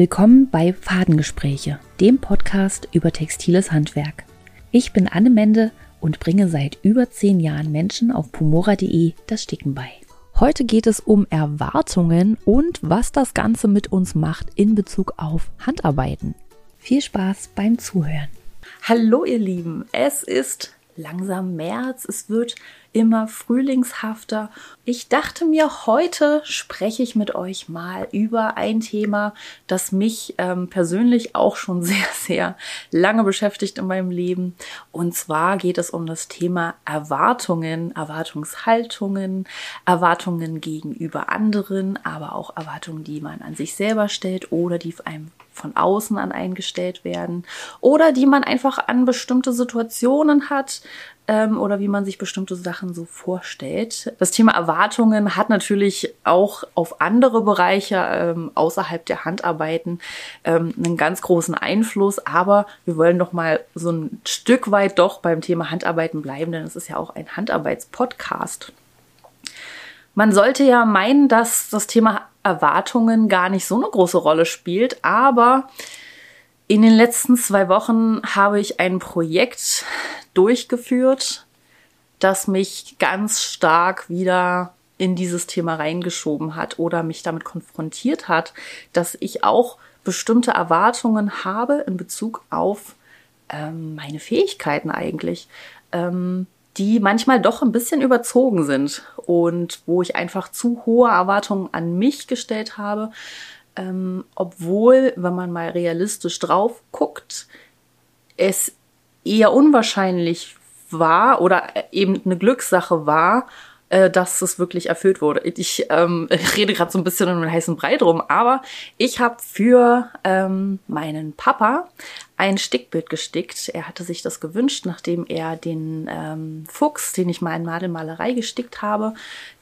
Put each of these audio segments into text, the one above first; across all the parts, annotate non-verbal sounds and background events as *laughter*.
Willkommen bei Fadengespräche, dem Podcast über textiles Handwerk. Ich bin Anne Mende und bringe seit über zehn Jahren Menschen auf pumora.de das Sticken bei. Heute geht es um Erwartungen und was das Ganze mit uns macht in Bezug auf Handarbeiten. Viel Spaß beim Zuhören. Hallo ihr Lieben, es ist langsam März, es wird immer frühlingshafter. Ich dachte mir, heute spreche ich mit euch mal über ein Thema, das mich ähm, persönlich auch schon *laughs* sehr, sehr lange beschäftigt in meinem Leben. Und zwar geht es um das Thema Erwartungen, Erwartungshaltungen, Erwartungen gegenüber anderen, aber auch Erwartungen, die man an sich selber stellt oder die einem von außen an eingestellt werden oder die man einfach an bestimmte Situationen hat, ähm, oder wie man sich bestimmte Sachen so vorstellt. Das Thema Erwartungen hat natürlich auch auf andere Bereiche ähm, außerhalb der Handarbeiten ähm, einen ganz großen Einfluss, aber wir wollen noch mal so ein Stück weit doch beim Thema Handarbeiten bleiben, denn es ist ja auch ein Handarbeitspodcast. Man sollte ja meinen, dass das Thema Erwartungen gar nicht so eine große Rolle spielt, aber in den letzten zwei Wochen habe ich ein Projekt durchgeführt, das mich ganz stark wieder in dieses Thema reingeschoben hat oder mich damit konfrontiert hat, dass ich auch bestimmte Erwartungen habe in Bezug auf ähm, meine Fähigkeiten eigentlich, ähm, die manchmal doch ein bisschen überzogen sind und wo ich einfach zu hohe Erwartungen an mich gestellt habe, ähm, obwohl, wenn man mal realistisch drauf guckt, es eher unwahrscheinlich war oder eben eine Glückssache war, äh, dass es wirklich erfüllt wurde. Ich, ähm, *laughs* rede gerade so ein bisschen um den heißen Brei drum, aber ich habe für ähm, meinen Papa ein Stickbild gestickt. Er hatte sich das gewünscht, nachdem er den ähm, Fuchs, den ich mal in Nadelmalerei gestickt habe,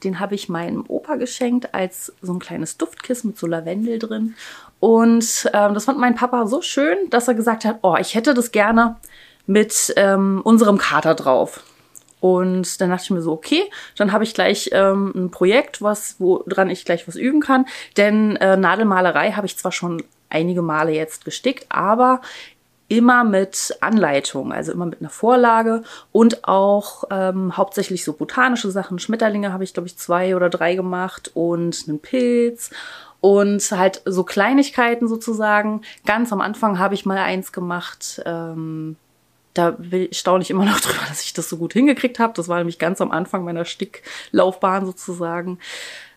den habe ich meinem Opa geschenkt als so ein kleines Duftkissen mit so Lavendel drin. Und ähm, das fand mein Papa so schön, dass er gesagt hat, oh, ich hätte das gerne mit ähm, unserem Kater drauf. Und dann dachte ich mir so, okay, dann habe ich gleich ähm, ein Projekt, was, woran ich gleich was üben kann. Denn äh, Nadelmalerei habe ich zwar schon einige Male jetzt gestickt, aber immer mit Anleitung, also immer mit einer Vorlage und auch ähm, hauptsächlich so botanische Sachen. Schmetterlinge habe ich, glaube ich, zwei oder drei gemacht und einen Pilz und halt so Kleinigkeiten sozusagen. Ganz am Anfang habe ich mal eins gemacht. Ähm, da staune ich immer noch *laughs* drüber, dass ich das so gut hingekriegt habe. Das war nämlich ganz am Anfang meiner Sticklaufbahn sozusagen.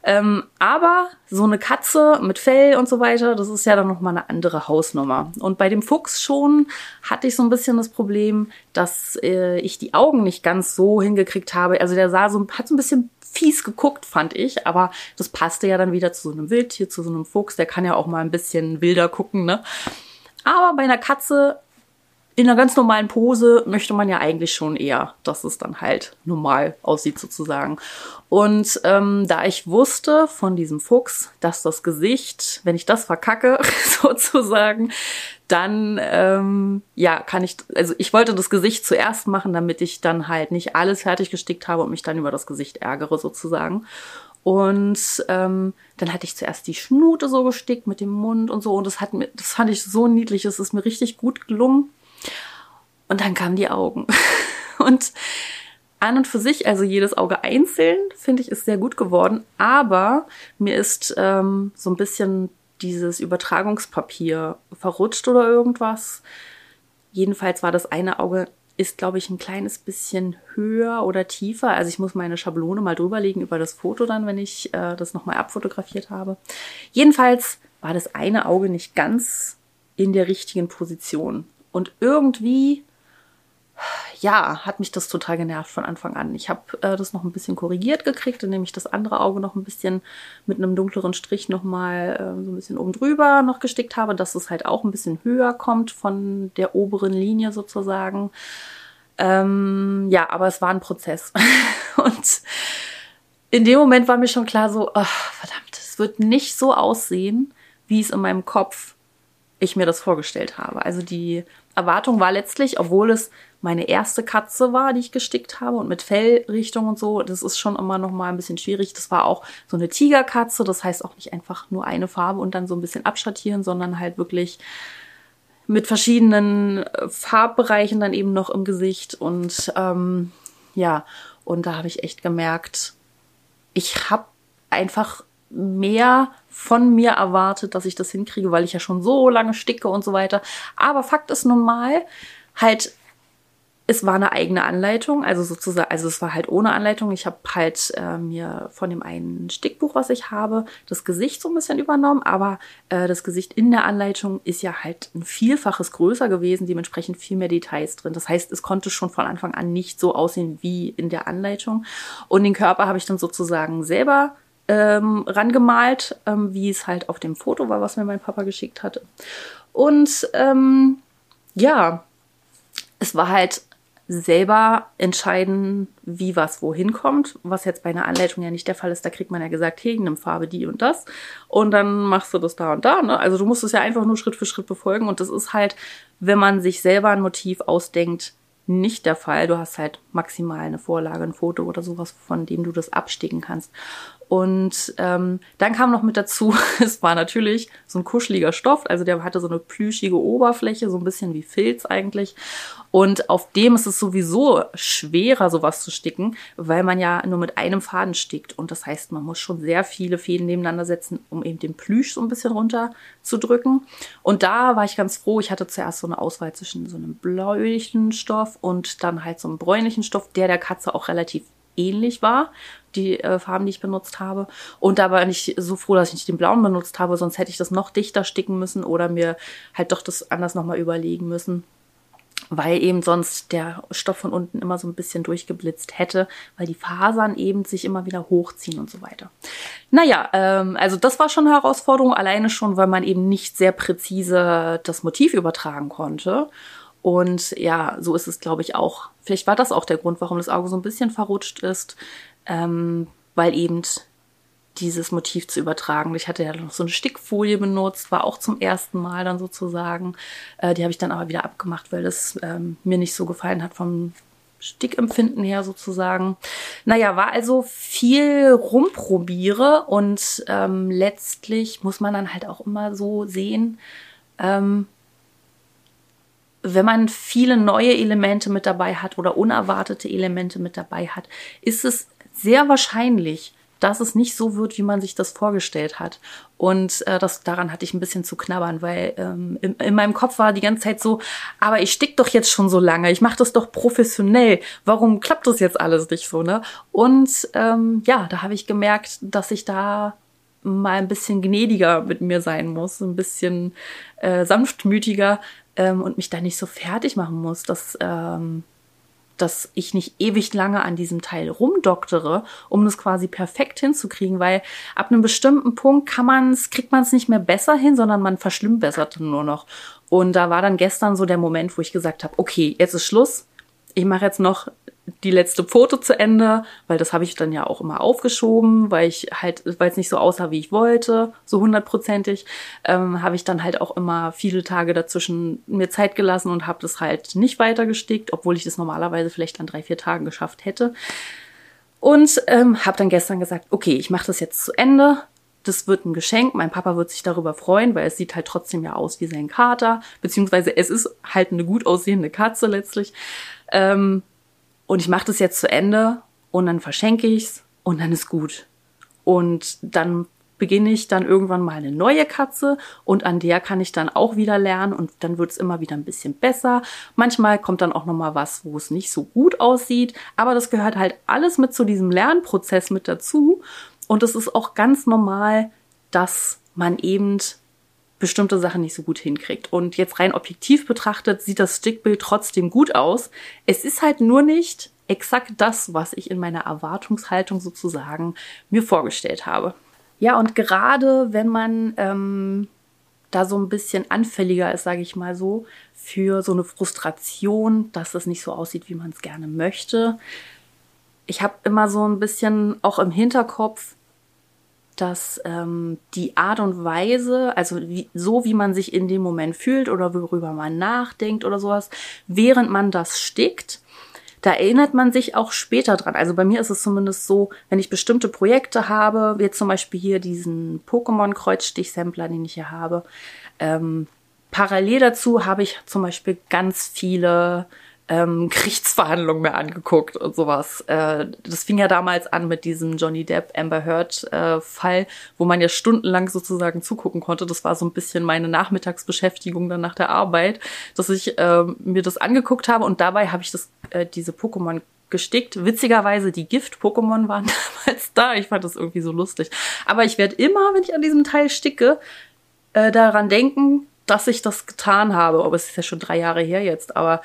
Ähm, aber so eine Katze mit Fell und so weiter, das ist ja dann nochmal eine andere Hausnummer. Und bei dem Fuchs schon hatte ich so ein bisschen das Problem, dass äh, ich die Augen nicht ganz so hingekriegt habe. Also der sah so, hat so ein bisschen fies geguckt, fand ich, aber das passte ja dann wieder zu so einem Wildtier, zu so einem Fuchs. Der kann ja auch mal ein bisschen wilder gucken, ne? Aber bei einer Katze in einer ganz normalen Pose möchte man ja eigentlich schon eher, dass es dann halt normal aussieht sozusagen. Und ähm, da ich wusste von diesem Fuchs, dass das Gesicht, wenn ich das verkacke *laughs* sozusagen, dann ähm, ja kann ich, also ich wollte das Gesicht zuerst machen, damit ich dann halt nicht alles fertig gestickt habe und mich dann über das Gesicht ärgere sozusagen. Und ähm, dann hatte ich zuerst die Schnute so gestickt mit dem Mund und so. Und das hat mir, das fand ich so niedlich. Es ist mir richtig gut gelungen. Und dann kamen die Augen. *laughs* Und an und für sich, also jedes Auge einzeln, finde ich, ist sehr gut geworden. Aber mir ist ähm, so ein bisschen dieses Übertragungspapier verrutscht oder irgendwas. Jedenfalls war das eine Auge ist, glaube ich, ein kleines bisschen höher oder tiefer. Also ich muss meine Schablone mal drüberlegen über das Foto dann, wenn ich äh, das nochmal abfotografiert habe. Jedenfalls war das eine Auge nicht ganz in der richtigen Position. Und irgendwie ja, hat mich das total genervt von Anfang an. Ich habe äh, das noch ein bisschen korrigiert gekriegt, indem ich das andere Auge noch ein bisschen mit einem dunkleren Strich nochmal äh, so ein bisschen oben drüber noch gestickt habe, dass es halt auch ein bisschen höher kommt von der oberen Linie sozusagen. Ähm, ja, aber es war ein Prozess. *laughs* Und in dem Moment war mir schon klar so, oh, verdammt, es wird nicht so aussehen, wie es in meinem Kopf ich mir das vorgestellt habe. Also die Erwartung war letztlich, obwohl es meine erste Katze war, die ich gestickt habe und mit Fellrichtung und so, das ist schon immer noch mal ein bisschen schwierig. Das war auch so eine Tigerkatze, das heißt auch nicht einfach nur eine Farbe und dann so ein bisschen abschattieren, sondern halt wirklich mit verschiedenen äh, Farbbereichen dann eben noch im Gesicht und ähm, ja, und da habe ich echt gemerkt, ich habe einfach mehr von mir erwartet, dass ich das hinkriege, weil ich ja schon so lange sticke und so weiter. Aber Fakt ist nun mal, halt es war eine eigene Anleitung, also sozusagen, also es war halt ohne Anleitung. Ich habe halt äh, mir von dem einen Stickbuch, was ich habe, das Gesicht so ein bisschen übernommen, aber äh, das Gesicht in der Anleitung ist ja halt ein Vielfaches größer gewesen, dementsprechend viel mehr Details drin. Das heißt, es konnte schon von Anfang an nicht so aussehen wie in der Anleitung. Und den Körper habe ich dann sozusagen selber ähm, rangemalt, ähm, wie es halt auf dem Foto war, was mir mein Papa geschickt hatte. Und ähm, ja, es war halt selber entscheiden, wie was wohin kommt, was jetzt bei einer Anleitung ja nicht der Fall ist. Da kriegt man ja gesagt, hey, nimm Farbe die und das und dann machst du das da und da. Ne? Also du musst es ja einfach nur Schritt für Schritt befolgen und das ist halt, wenn man sich selber ein Motiv ausdenkt, nicht der Fall. Du hast halt maximal eine Vorlage, ein Foto oder sowas, von dem du das absticken kannst. Und ähm, dann kam noch mit dazu, *laughs* es war natürlich so ein kuscheliger Stoff, also der hatte so eine plüschige Oberfläche, so ein bisschen wie Filz eigentlich. Und auf dem ist es sowieso schwerer, sowas zu sticken, weil man ja nur mit einem Faden stickt. Und das heißt, man muss schon sehr viele Fäden nebeneinander setzen, um eben den Plüsch so ein bisschen runter zu drücken. Und da war ich ganz froh. Ich hatte zuerst so eine Auswahl zwischen so einem bläulichen Stoff und dann halt so einem bräunlichen Stoff, der der Katze auch relativ ähnlich war, die äh, Farben, die ich benutzt habe. Und da war ich so froh, dass ich nicht den blauen benutzt habe, sonst hätte ich das noch dichter sticken müssen oder mir halt doch das anders nochmal überlegen müssen weil eben sonst der Stoff von unten immer so ein bisschen durchgeblitzt hätte, weil die Fasern eben sich immer wieder hochziehen und so weiter. Naja, ähm, also das war schon eine Herausforderung, alleine schon, weil man eben nicht sehr präzise das Motiv übertragen konnte. Und ja, so ist es, glaube ich, auch. Vielleicht war das auch der Grund, warum das Auge so ein bisschen verrutscht ist, ähm, weil eben dieses Motiv zu übertragen. Ich hatte ja noch so eine Stickfolie benutzt, war auch zum ersten Mal dann sozusagen. Äh, die habe ich dann aber wieder abgemacht, weil das ähm, mir nicht so gefallen hat vom Stickempfinden her sozusagen. Naja, war also viel rumprobiere und ähm, letztlich muss man dann halt auch immer so sehen, ähm, wenn man viele neue Elemente mit dabei hat oder unerwartete Elemente mit dabei hat, ist es sehr wahrscheinlich, dass es nicht so wird, wie man sich das vorgestellt hat. Und äh, das, daran hatte ich ein bisschen zu knabbern, weil ähm, in, in meinem Kopf war die ganze Zeit so, aber ich stick doch jetzt schon so lange, ich mache das doch professionell. Warum klappt das jetzt alles nicht so, ne? Und ähm, ja, da habe ich gemerkt, dass ich da mal ein bisschen gnädiger mit mir sein muss, ein bisschen äh, sanftmütiger ähm, und mich da nicht so fertig machen muss, dass ähm, dass ich nicht ewig lange an diesem Teil rumdoktere, um das quasi perfekt hinzukriegen, weil ab einem bestimmten Punkt kann man es, kriegt man es nicht mehr besser hin, sondern man verschlimmbessert nur noch. Und da war dann gestern so der Moment, wo ich gesagt habe, okay, jetzt ist Schluss. Ich mache jetzt noch die letzte Foto zu Ende, weil das habe ich dann ja auch immer aufgeschoben, weil ich halt, weil es nicht so aussah, wie ich wollte, so hundertprozentig, ähm, habe ich dann halt auch immer viele Tage dazwischen mir Zeit gelassen und habe das halt nicht weiter gestickt, obwohl ich das normalerweise vielleicht an drei, vier Tagen geschafft hätte. Und ähm, habe dann gestern gesagt, okay, ich mache das jetzt zu Ende. Das wird ein Geschenk. Mein Papa wird sich darüber freuen, weil es sieht halt trotzdem ja aus wie sein Kater, beziehungsweise es ist halt eine gut aussehende Katze letztlich. Ähm, und ich mache das jetzt zu Ende und dann verschenke ich's und dann ist gut. Und dann beginne ich dann irgendwann mal eine neue Katze und an der kann ich dann auch wieder lernen und dann wird es immer wieder ein bisschen besser. Manchmal kommt dann auch noch mal was, wo es nicht so gut aussieht, aber das gehört halt alles mit zu diesem Lernprozess mit dazu und es ist auch ganz normal, dass man eben bestimmte Sachen nicht so gut hinkriegt. Und jetzt rein objektiv betrachtet sieht das Stickbild trotzdem gut aus. Es ist halt nur nicht exakt das, was ich in meiner Erwartungshaltung sozusagen mir vorgestellt habe. Ja, und gerade wenn man ähm, da so ein bisschen anfälliger ist, sage ich mal so, für so eine Frustration, dass es nicht so aussieht, wie man es gerne möchte. Ich habe immer so ein bisschen auch im Hinterkopf, dass ähm, die Art und Weise, also wie, so wie man sich in dem Moment fühlt oder worüber man nachdenkt oder sowas, während man das stickt, da erinnert man sich auch später dran. Also bei mir ist es zumindest so, wenn ich bestimmte Projekte habe, wie zum Beispiel hier diesen Pokémon-Kreuzstich-Sampler, den ich hier habe, ähm, parallel dazu habe ich zum Beispiel ganz viele ähm, Gerichtsverhandlungen mehr angeguckt und sowas. Äh, das fing ja damals an mit diesem Johnny Depp Amber Heard äh, Fall, wo man ja stundenlang sozusagen zugucken konnte. Das war so ein bisschen meine Nachmittagsbeschäftigung dann nach der Arbeit, dass ich äh, mir das angeguckt habe und dabei habe ich das äh, diese Pokémon gestickt. Witzigerweise, die Gift-Pokémon waren *laughs* damals da. Ich fand das irgendwie so lustig. Aber ich werde immer, wenn ich an diesem Teil sticke, äh, daran denken, dass ich das getan habe. Aber es ist ja schon drei Jahre her jetzt. Aber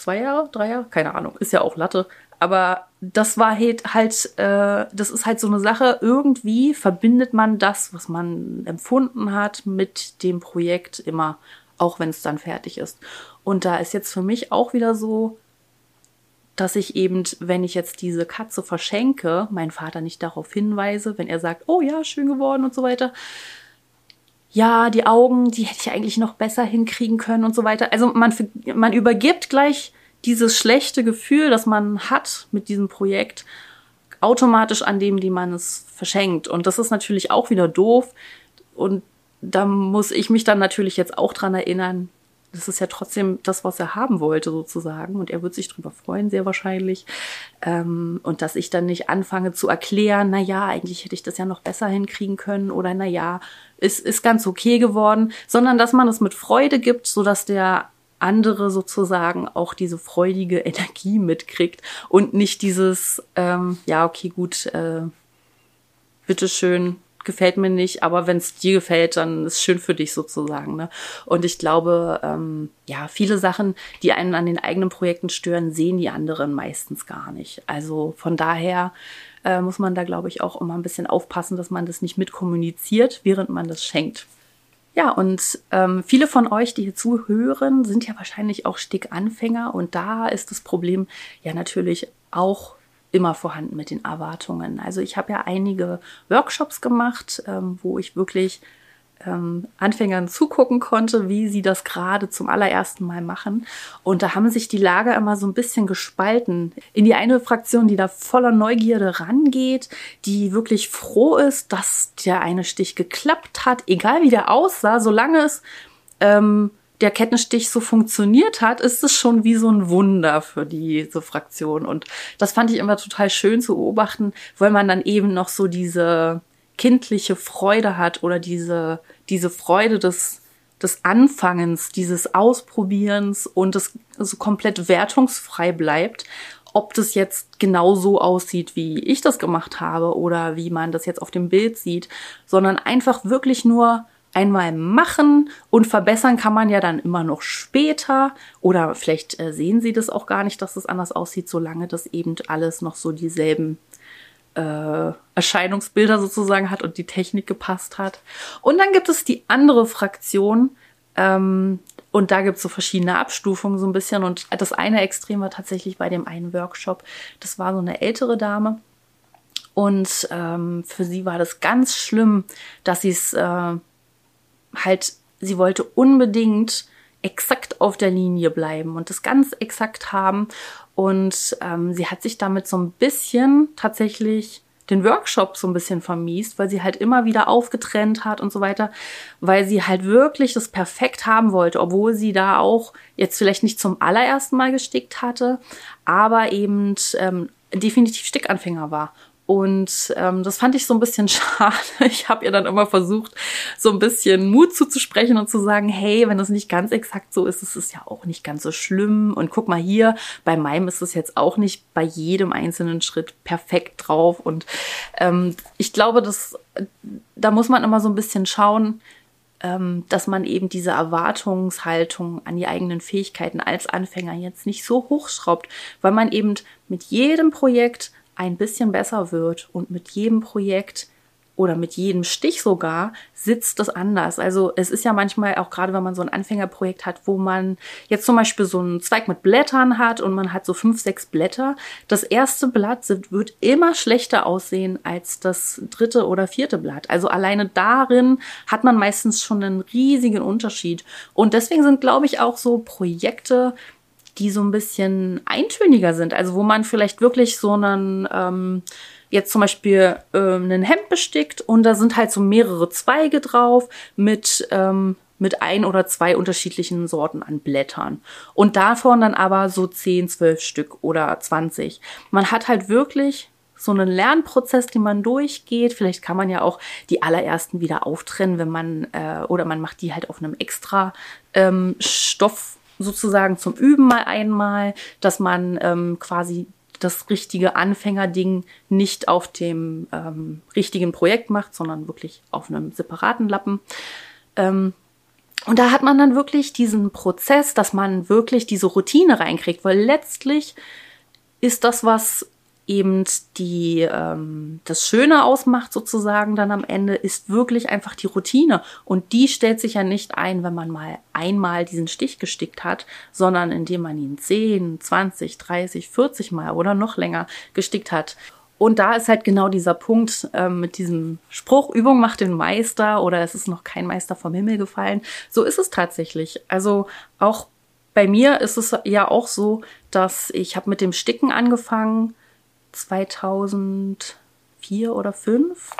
zwei Jahre, drei Jahre, keine Ahnung, ist ja auch Latte. Aber das war halt, halt äh, das ist halt so eine Sache, irgendwie verbindet man das, was man empfunden hat, mit dem Projekt immer, auch wenn es dann fertig ist. Und da ist jetzt für mich auch wieder so, dass ich eben, wenn ich jetzt diese Katze verschenke, meinen Vater nicht darauf hinweise, wenn er sagt, oh ja, schön geworden und so weiter. Ja, die Augen, die hätte ich eigentlich noch besser hinkriegen können und so weiter. Also man, man übergibt gleich dieses schlechte Gefühl, das man hat mit diesem Projekt, automatisch an dem, die man es verschenkt. Und das ist natürlich auch wieder doof. Und da muss ich mich dann natürlich jetzt auch dran erinnern, das ist ja trotzdem das, was er haben wollte, sozusagen. Und er wird sich drüber freuen, sehr wahrscheinlich. Ähm, und dass ich dann nicht anfange zu erklären, na ja, eigentlich hätte ich das ja noch besser hinkriegen können oder na ja, ist, ist ganz okay geworden, sondern dass man es mit Freude gibt, so dass der andere sozusagen auch diese freudige Energie mitkriegt und nicht dieses, ähm, ja, okay, gut, äh, bitteschön, gefällt mir nicht, aber wenn es dir gefällt, dann ist schön für dich sozusagen. Ne? Und ich glaube, ähm, ja, viele Sachen, die einen an den eigenen Projekten stören, sehen die anderen meistens gar nicht. Also von daher äh, muss man da, glaube ich, auch immer ein bisschen aufpassen, dass man das nicht mitkommuniziert, während man das schenkt. Ja, und ähm, viele von euch, die hier zuhören, sind ja wahrscheinlich auch Stickanfänger und da ist das Problem ja natürlich auch immer vorhanden mit den Erwartungen. Also ich habe ja einige Workshops gemacht, ähm, wo ich wirklich ähm, Anfängern zugucken konnte, wie sie das gerade zum allerersten Mal machen. Und da haben sich die Lager immer so ein bisschen gespalten. In die eine Fraktion, die da voller Neugierde rangeht, die wirklich froh ist, dass der eine Stich geklappt hat, egal wie der aussah, solange es ähm, der Kettenstich so funktioniert hat, ist es schon wie so ein Wunder für diese Fraktion. Und das fand ich immer total schön zu beobachten, weil man dann eben noch so diese kindliche Freude hat oder diese, diese Freude des, des Anfangens, dieses Ausprobierens und es so komplett wertungsfrei bleibt, ob das jetzt genau so aussieht, wie ich das gemacht habe oder wie man das jetzt auf dem Bild sieht, sondern einfach wirklich nur einmal machen und verbessern kann man ja dann immer noch später. Oder vielleicht äh, sehen Sie das auch gar nicht, dass es das anders aussieht, solange das eben alles noch so dieselben äh, Erscheinungsbilder sozusagen hat und die Technik gepasst hat. Und dann gibt es die andere Fraktion ähm, und da gibt es so verschiedene Abstufungen so ein bisschen. Und das eine Extrem war tatsächlich bei dem einen Workshop, das war so eine ältere Dame. Und ähm, für sie war das ganz schlimm, dass sie es äh, halt, sie wollte unbedingt exakt auf der Linie bleiben und das ganz exakt haben. Und ähm, sie hat sich damit so ein bisschen tatsächlich den Workshop so ein bisschen vermiest, weil sie halt immer wieder aufgetrennt hat und so weiter, weil sie halt wirklich das perfekt haben wollte, obwohl sie da auch jetzt vielleicht nicht zum allerersten Mal gestickt hatte, aber eben ähm, definitiv Stickanfänger war. Und ähm, das fand ich so ein bisschen *laughs* schade. Ich habe ihr dann immer versucht, so ein bisschen Mut zuzusprechen und zu sagen, hey, wenn das nicht ganz exakt so ist, ist es ja auch nicht ganz so schlimm. Und guck mal hier, bei meinem ist es jetzt auch nicht bei jedem einzelnen Schritt perfekt drauf. Und ähm, ich glaube, dass da muss man immer so ein bisschen schauen, ähm, dass man eben diese Erwartungshaltung an die eigenen Fähigkeiten als Anfänger jetzt nicht so hochschraubt, weil man eben mit jedem Projekt ein bisschen besser wird und mit jedem Projekt oder mit jedem Stich sogar sitzt das anders. Also es ist ja manchmal auch gerade, wenn man so ein Anfängerprojekt hat, wo man jetzt zum Beispiel so einen Zweig mit Blättern hat und man hat so fünf, sechs Blätter. Das erste Blatt wird immer schlechter aussehen als das dritte oder vierte Blatt. Also alleine darin hat man meistens schon einen riesigen Unterschied. Und deswegen sind, glaube ich, auch so Projekte, die so ein bisschen eintöniger sind. Also wo man vielleicht wirklich so einen ähm, jetzt zum Beispiel ähm, ein Hemd bestickt und da sind halt so mehrere Zweige drauf mit ähm, mit ein oder zwei unterschiedlichen Sorten an Blättern. Und davon dann aber so 10, 12 Stück oder 20. Man hat halt wirklich so einen Lernprozess, den man durchgeht. Vielleicht kann man ja auch die allerersten wieder auftrennen, wenn man, äh, oder man macht die halt auf einem extra ähm, Stoff sozusagen zum Üben mal einmal, dass man ähm, quasi das richtige Anfängerding nicht auf dem ähm, richtigen Projekt macht, sondern wirklich auf einem separaten Lappen. Ähm, und da hat man dann wirklich diesen Prozess, dass man wirklich diese Routine reinkriegt, weil letztlich ist das, was eben die ähm, das Schöne ausmacht sozusagen dann am Ende ist wirklich einfach die Routine und die stellt sich ja nicht ein, wenn man mal einmal diesen Stich gestickt hat, sondern indem man ihn 10, 20, 30, 40 mal oder noch länger gestickt hat. Und da ist halt genau dieser Punkt ähm, mit diesem Spruch, Übung macht den Meister oder es ist noch kein Meister vom Himmel gefallen. So ist es tatsächlich. Also auch bei mir ist es ja auch so, dass ich habe mit dem Sticken angefangen 2004 oder 5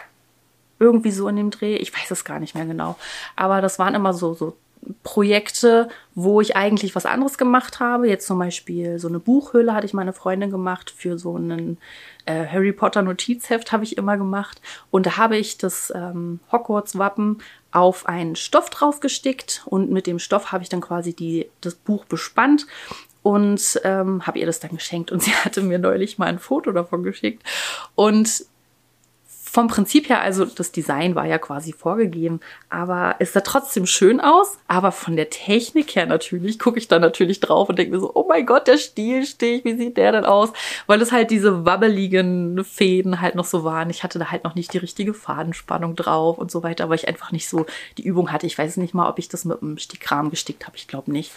irgendwie so in dem Dreh. Ich weiß es gar nicht mehr genau. Aber das waren immer so, so Projekte, wo ich eigentlich was anderes gemacht habe. Jetzt zum Beispiel so eine Buchhülle hatte ich meine Freundin gemacht für so einen äh, Harry Potter Notizheft habe ich immer gemacht. Und da habe ich das ähm, Hogwarts-Wappen auf einen Stoff drauf gestickt und mit dem Stoff habe ich dann quasi die, das Buch bespannt und ähm, habe ihr das dann geschenkt und *laughs* sie hatte mir neulich mal ein Foto davon geschickt und vom Prinzip her, also das Design war ja quasi vorgegeben, aber es sah trotzdem schön aus. Aber von der Technik her natürlich, gucke ich da natürlich drauf und denke mir so, oh mein Gott, der Stielstich, wie sieht der denn aus? Weil es halt diese wabbeligen Fäden halt noch so waren. Ich hatte da halt noch nicht die richtige Fadenspannung drauf und so weiter, weil ich einfach nicht so die Übung hatte. Ich weiß nicht mal, ob ich das mit einem Stickrahmen gestickt habe. Ich glaube nicht.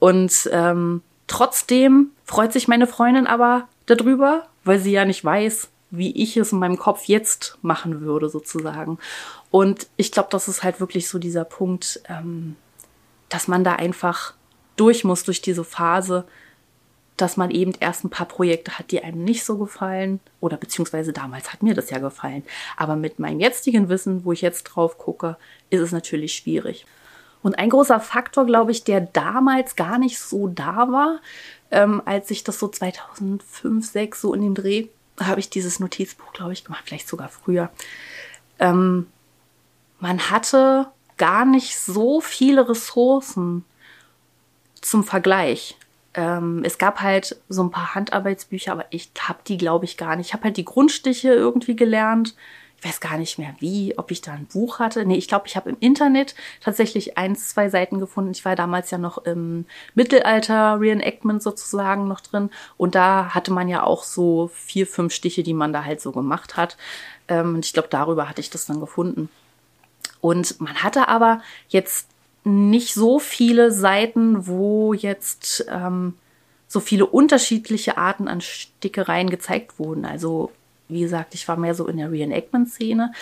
Und ähm, Trotzdem freut sich meine Freundin aber darüber, weil sie ja nicht weiß, wie ich es in meinem Kopf jetzt machen würde, sozusagen. Und ich glaube, das ist halt wirklich so dieser Punkt, ähm, dass man da einfach durch muss, durch diese Phase, dass man eben erst ein paar Projekte hat, die einem nicht so gefallen. Oder beziehungsweise damals hat mir das ja gefallen. Aber mit meinem jetzigen Wissen, wo ich jetzt drauf gucke, ist es natürlich schwierig. Und ein großer Faktor, glaube ich, der damals gar nicht so da war, ähm, als ich das so 2005, 6 so in dem Dreh, habe ich dieses Notizbuch, glaube ich, gemacht, vielleicht sogar früher. Ähm, man hatte gar nicht so viele Ressourcen zum Vergleich. Ähm, es gab halt so ein paar Handarbeitsbücher, aber ich habe die, glaube ich, gar nicht. Ich habe halt die Grundstiche irgendwie gelernt weiß gar nicht mehr wie, ob ich da ein Buch hatte. Nee, ich glaube, ich habe im Internet tatsächlich eins, zwei Seiten gefunden. Ich war damals ja noch im Mittelalter Reenactment sozusagen noch drin. Und da hatte man ja auch so vier, fünf Stiche, die man da halt so gemacht hat. Ähm, und ich glaube, darüber hatte ich das dann gefunden. Und man hatte aber jetzt nicht so viele Seiten, wo jetzt ähm, so viele unterschiedliche Arten an Stickereien gezeigt wurden. Also wie gesagt, ich war mehr so in der Reenactment-Szene.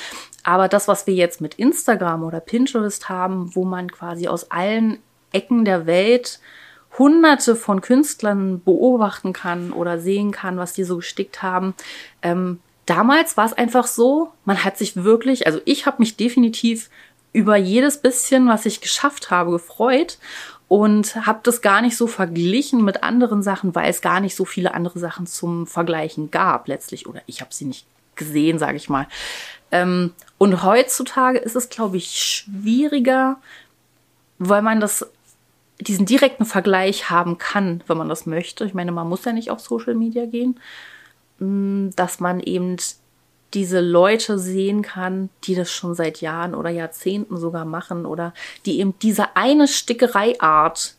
Aber das, was wir jetzt mit Instagram oder Pinterest haben, wo man quasi aus allen Ecken der Welt hunderte von Künstlern beobachten kann oder sehen kann, was die so gestickt haben. Ähm, damals war es einfach so, man hat sich wirklich, also ich habe mich definitiv über jedes bisschen, was ich geschafft habe, gefreut und habe das gar nicht so verglichen mit anderen Sachen, weil es gar nicht so viele andere Sachen zum Vergleichen gab letztlich oder ich habe sie nicht gesehen, sage ich mal. Ähm, und heutzutage ist es, glaube ich, schwieriger, weil man das diesen direkten Vergleich haben kann, wenn man das möchte. Ich meine, man muss ja nicht auf Social Media gehen, mm, dass man eben diese Leute sehen kann, die das schon seit Jahren oder Jahrzehnten sogar machen oder die eben diese eine Stickereiart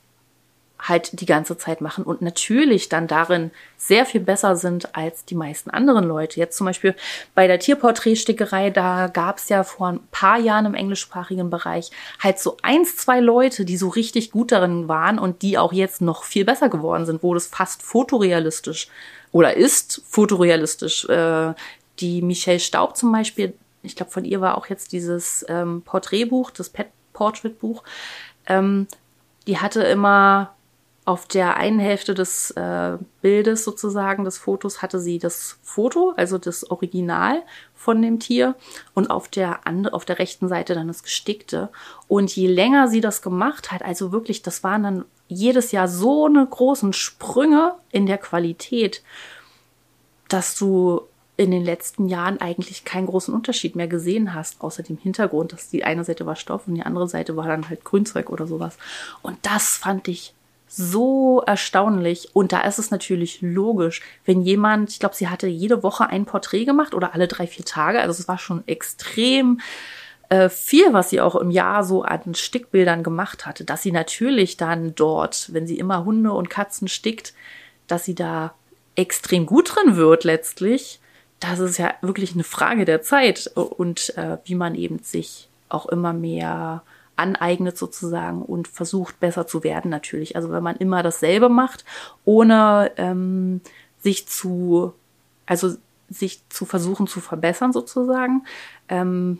halt die ganze Zeit machen und natürlich dann darin sehr viel besser sind als die meisten anderen Leute. Jetzt zum Beispiel bei der Tierporträtstickerei, da gab es ja vor ein paar Jahren im englischsprachigen Bereich halt so eins, zwei Leute, die so richtig gut darin waren und die auch jetzt noch viel besser geworden sind, wo das fast fotorealistisch oder ist fotorealistisch. Äh, die Michelle Staub zum Beispiel, ich glaube, von ihr war auch jetzt dieses ähm, Porträtbuch, das Pet Portrait Buch. Ähm, die hatte immer auf der einen Hälfte des äh, Bildes sozusagen, des Fotos, hatte sie das Foto, also das Original von dem Tier und auf der, andere, auf der rechten Seite dann das Gestickte. Und je länger sie das gemacht hat, also wirklich, das waren dann jedes Jahr so eine großen Sprünge in der Qualität, dass du in den letzten Jahren eigentlich keinen großen Unterschied mehr gesehen hast, außer dem Hintergrund, dass die eine Seite war Stoff und die andere Seite war dann halt Grünzeug oder sowas. Und das fand ich so erstaunlich. Und da ist es natürlich logisch, wenn jemand, ich glaube, sie hatte jede Woche ein Porträt gemacht oder alle drei, vier Tage. Also es war schon extrem äh, viel, was sie auch im Jahr so an Stickbildern gemacht hatte, dass sie natürlich dann dort, wenn sie immer Hunde und Katzen stickt, dass sie da extrem gut drin wird letztlich. Das ist ja wirklich eine Frage der Zeit und äh, wie man eben sich auch immer mehr aneignet sozusagen und versucht besser zu werden natürlich. Also wenn man immer dasselbe macht, ohne ähm, sich zu, also sich zu versuchen zu verbessern sozusagen, ähm,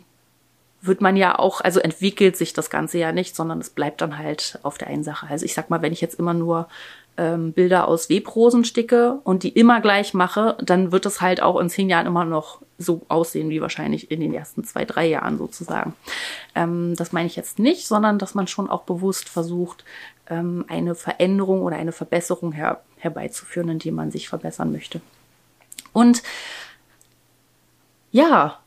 wird man ja auch, also entwickelt sich das Ganze ja nicht, sondern es bleibt dann halt auf der einen Sache. Also ich sag mal, wenn ich jetzt immer nur ähm, Bilder aus Webrosen sticke und die immer gleich mache, dann wird es halt auch in zehn Jahren immer noch so aussehen wie wahrscheinlich in den ersten zwei, drei Jahren sozusagen. Ähm, das meine ich jetzt nicht, sondern dass man schon auch bewusst versucht, ähm, eine Veränderung oder eine Verbesserung her herbeizuführen, indem man sich verbessern möchte. Und ja,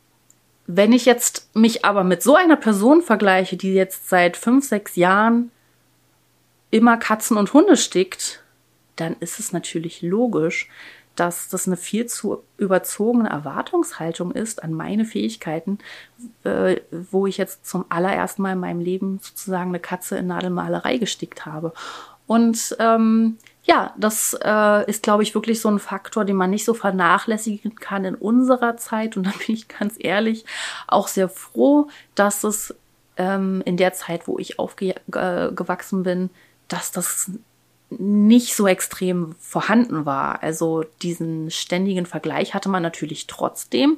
wenn ich jetzt mich aber mit so einer Person vergleiche, die jetzt seit fünf, sechs Jahren immer Katzen und Hunde stickt, dann ist es natürlich logisch, dass das eine viel zu überzogene Erwartungshaltung ist an meine Fähigkeiten, äh, wo ich jetzt zum allerersten Mal in meinem Leben sozusagen eine Katze in Nadelmalerei gestickt habe. Und ähm, ja, das äh, ist, glaube ich, wirklich so ein Faktor, den man nicht so vernachlässigen kann in unserer Zeit. Und da bin ich ganz ehrlich auch sehr froh, dass es ähm, in der Zeit, wo ich aufgewachsen bin, dass das nicht so extrem vorhanden war. Also diesen ständigen Vergleich hatte man natürlich trotzdem,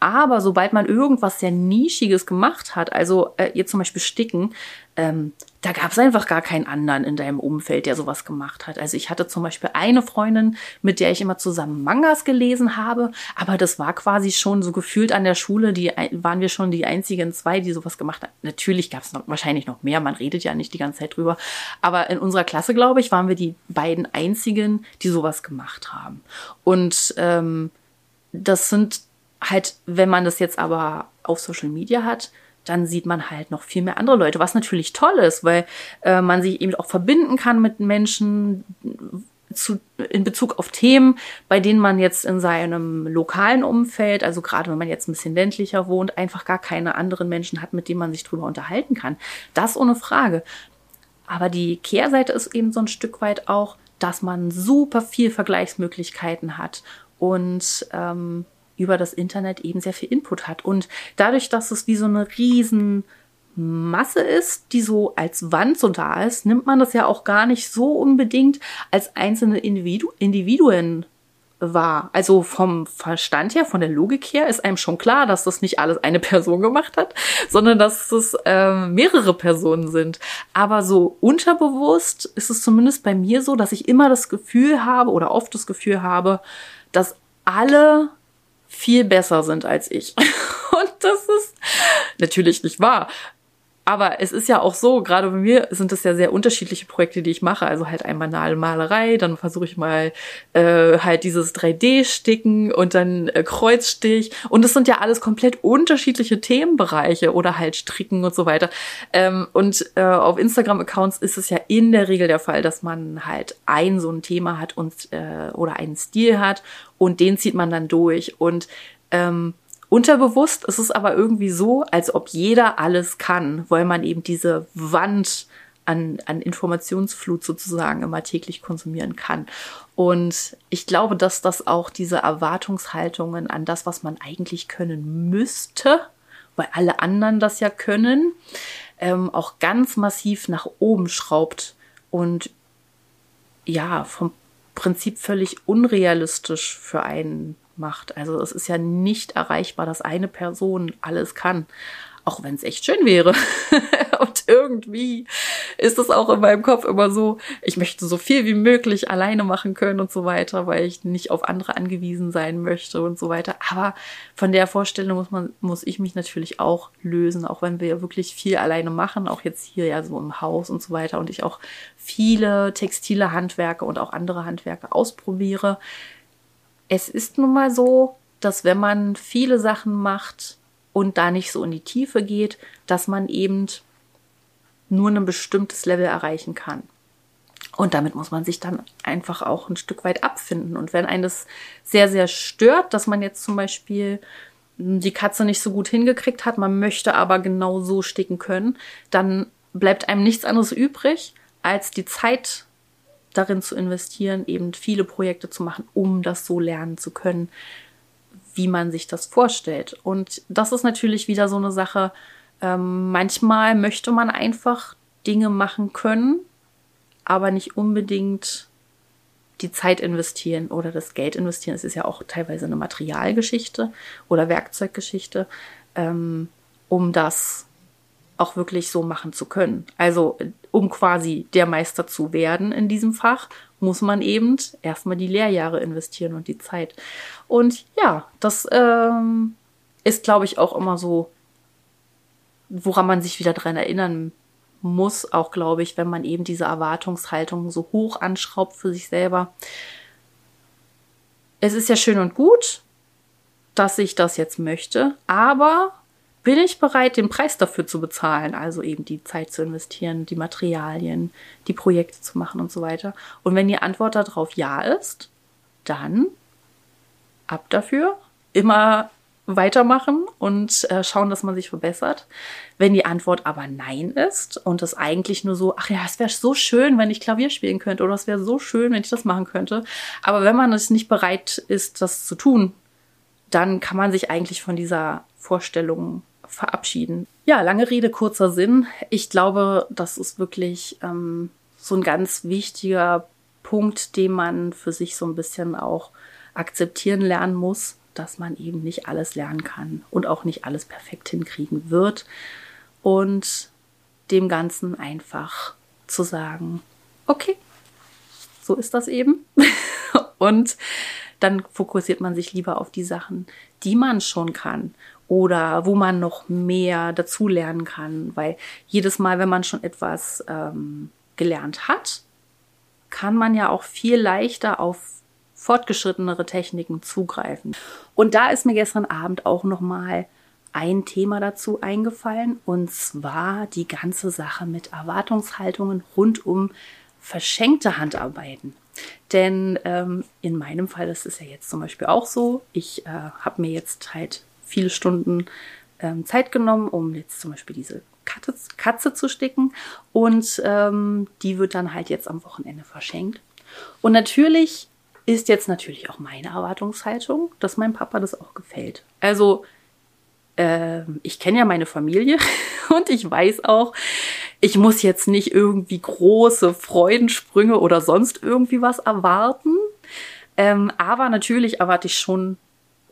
aber sobald man irgendwas sehr Nischiges gemacht hat, also äh, ihr zum Beispiel Sticken, ähm, da gab es einfach gar keinen anderen in deinem Umfeld, der sowas gemacht hat. Also ich hatte zum Beispiel eine Freundin, mit der ich immer zusammen Mangas gelesen habe, aber das war quasi schon so gefühlt an der Schule, die waren wir schon die einzigen zwei, die sowas gemacht haben. Natürlich gab es wahrscheinlich noch mehr, man redet ja nicht die ganze Zeit drüber, aber in unserer Klasse, glaube ich, waren wir die beiden einzigen, die sowas gemacht haben. Und ähm, das sind halt, wenn man das jetzt aber auf Social Media hat, dann sieht man halt noch viel mehr andere Leute, was natürlich toll ist, weil äh, man sich eben auch verbinden kann mit Menschen zu, in Bezug auf Themen, bei denen man jetzt in seinem lokalen Umfeld, also gerade wenn man jetzt ein bisschen ländlicher wohnt, einfach gar keine anderen Menschen hat, mit denen man sich drüber unterhalten kann. Das ohne Frage. Aber die Kehrseite ist eben so ein Stück weit auch, dass man super viel Vergleichsmöglichkeiten hat und ähm, über das Internet eben sehr viel Input hat. Und dadurch, dass es wie so eine riesen Masse ist, die so als Wand so da ist, nimmt man das ja auch gar nicht so unbedingt als einzelne Individu Individuen wahr. Also vom Verstand her, von der Logik her ist einem schon klar, dass das nicht alles eine Person gemacht hat, sondern dass es äh, mehrere Personen sind. Aber so unterbewusst ist es zumindest bei mir so, dass ich immer das Gefühl habe oder oft das Gefühl habe, dass alle viel besser sind als ich. *laughs* Und das ist natürlich nicht wahr. Aber es ist ja auch so, gerade bei mir sind es ja sehr unterschiedliche Projekte, die ich mache. Also halt einmal eine Malerei, dann versuche ich mal äh, halt dieses 3D-Sticken und dann äh, Kreuzstich. Und es sind ja alles komplett unterschiedliche Themenbereiche oder halt Stricken und so weiter. Ähm, und äh, auf Instagram-Accounts ist es ja in der Regel der Fall, dass man halt ein so ein Thema hat und äh, oder einen Stil hat und den zieht man dann durch. Und ähm, Unterbewusst ist es aber irgendwie so, als ob jeder alles kann, weil man eben diese Wand an, an Informationsflut sozusagen immer täglich konsumieren kann. Und ich glaube, dass das auch diese Erwartungshaltungen an das, was man eigentlich können müsste, weil alle anderen das ja können, ähm, auch ganz massiv nach oben schraubt und ja, vom Prinzip völlig unrealistisch für einen macht. Also es ist ja nicht erreichbar, dass eine Person alles kann. Auch wenn es echt schön wäre. *laughs* und irgendwie ist es auch in meinem Kopf immer so, ich möchte so viel wie möglich alleine machen können und so weiter, weil ich nicht auf andere angewiesen sein möchte und so weiter. Aber von der Vorstellung muss man, muss ich mich natürlich auch lösen, auch wenn wir wirklich viel alleine machen, auch jetzt hier ja so im Haus und so weiter und ich auch viele textile Handwerke und auch andere Handwerke ausprobiere. Es ist nun mal so, dass wenn man viele Sachen macht, und da nicht so in die Tiefe geht, dass man eben nur ein bestimmtes Level erreichen kann. Und damit muss man sich dann einfach auch ein Stück weit abfinden. Und wenn einen das sehr, sehr stört, dass man jetzt zum Beispiel die Katze nicht so gut hingekriegt hat, man möchte aber genau so sticken können, dann bleibt einem nichts anderes übrig, als die Zeit darin zu investieren, eben viele Projekte zu machen, um das so lernen zu können, wie man sich das vorstellt. Und das ist natürlich wieder so eine Sache. Ähm, manchmal möchte man einfach Dinge machen können, aber nicht unbedingt die Zeit investieren oder das Geld investieren. Es ist ja auch teilweise eine Materialgeschichte oder Werkzeuggeschichte, ähm, um das auch wirklich so machen zu können. Also um quasi der Meister zu werden in diesem Fach, muss man eben erstmal die Lehrjahre investieren und die Zeit. Und ja, das ähm, ist, glaube ich, auch immer so, woran man sich wieder dran erinnern muss, auch glaube ich, wenn man eben diese Erwartungshaltung so hoch anschraubt für sich selber. Es ist ja schön und gut, dass ich das jetzt möchte, aber bin ich bereit, den Preis dafür zu bezahlen, also eben die Zeit zu investieren, die Materialien, die Projekte zu machen und so weiter. Und wenn die Antwort darauf ja ist, dann ab dafür, immer weitermachen und äh, schauen, dass man sich verbessert. Wenn die Antwort aber nein ist und es eigentlich nur so, ach ja, es wäre so schön, wenn ich Klavier spielen könnte oder es wäre so schön, wenn ich das machen könnte. Aber wenn man es nicht bereit ist, das zu tun, dann kann man sich eigentlich von dieser Vorstellung verabschieden. Ja, lange Rede, kurzer Sinn. Ich glaube, das ist wirklich ähm, so ein ganz wichtiger Punkt, den man für sich so ein bisschen auch akzeptieren lernen muss, dass man eben nicht alles lernen kann und auch nicht alles perfekt hinkriegen wird. Und dem Ganzen einfach zu sagen, okay, so ist das eben. *laughs* und dann fokussiert man sich lieber auf die Sachen, die man schon kann oder wo man noch mehr dazulernen kann, weil jedes Mal, wenn man schon etwas ähm, gelernt hat, kann man ja auch viel leichter auf fortgeschrittenere Techniken zugreifen. Und da ist mir gestern Abend auch noch mal ein Thema dazu eingefallen und zwar die ganze Sache mit Erwartungshaltungen rund um verschenkte Handarbeiten. Denn ähm, in meinem Fall ist es ja jetzt zum Beispiel auch so. Ich äh, habe mir jetzt halt viele Stunden ähm, Zeit genommen, um jetzt zum Beispiel diese Katze, Katze zu sticken. Und ähm, die wird dann halt jetzt am Wochenende verschenkt. Und natürlich ist jetzt natürlich auch meine Erwartungshaltung, dass mein Papa das auch gefällt. Also äh, ich kenne ja meine Familie *laughs* und ich weiß auch, ich muss jetzt nicht irgendwie große Freudensprünge oder sonst irgendwie was erwarten. Ähm, aber natürlich erwarte ich schon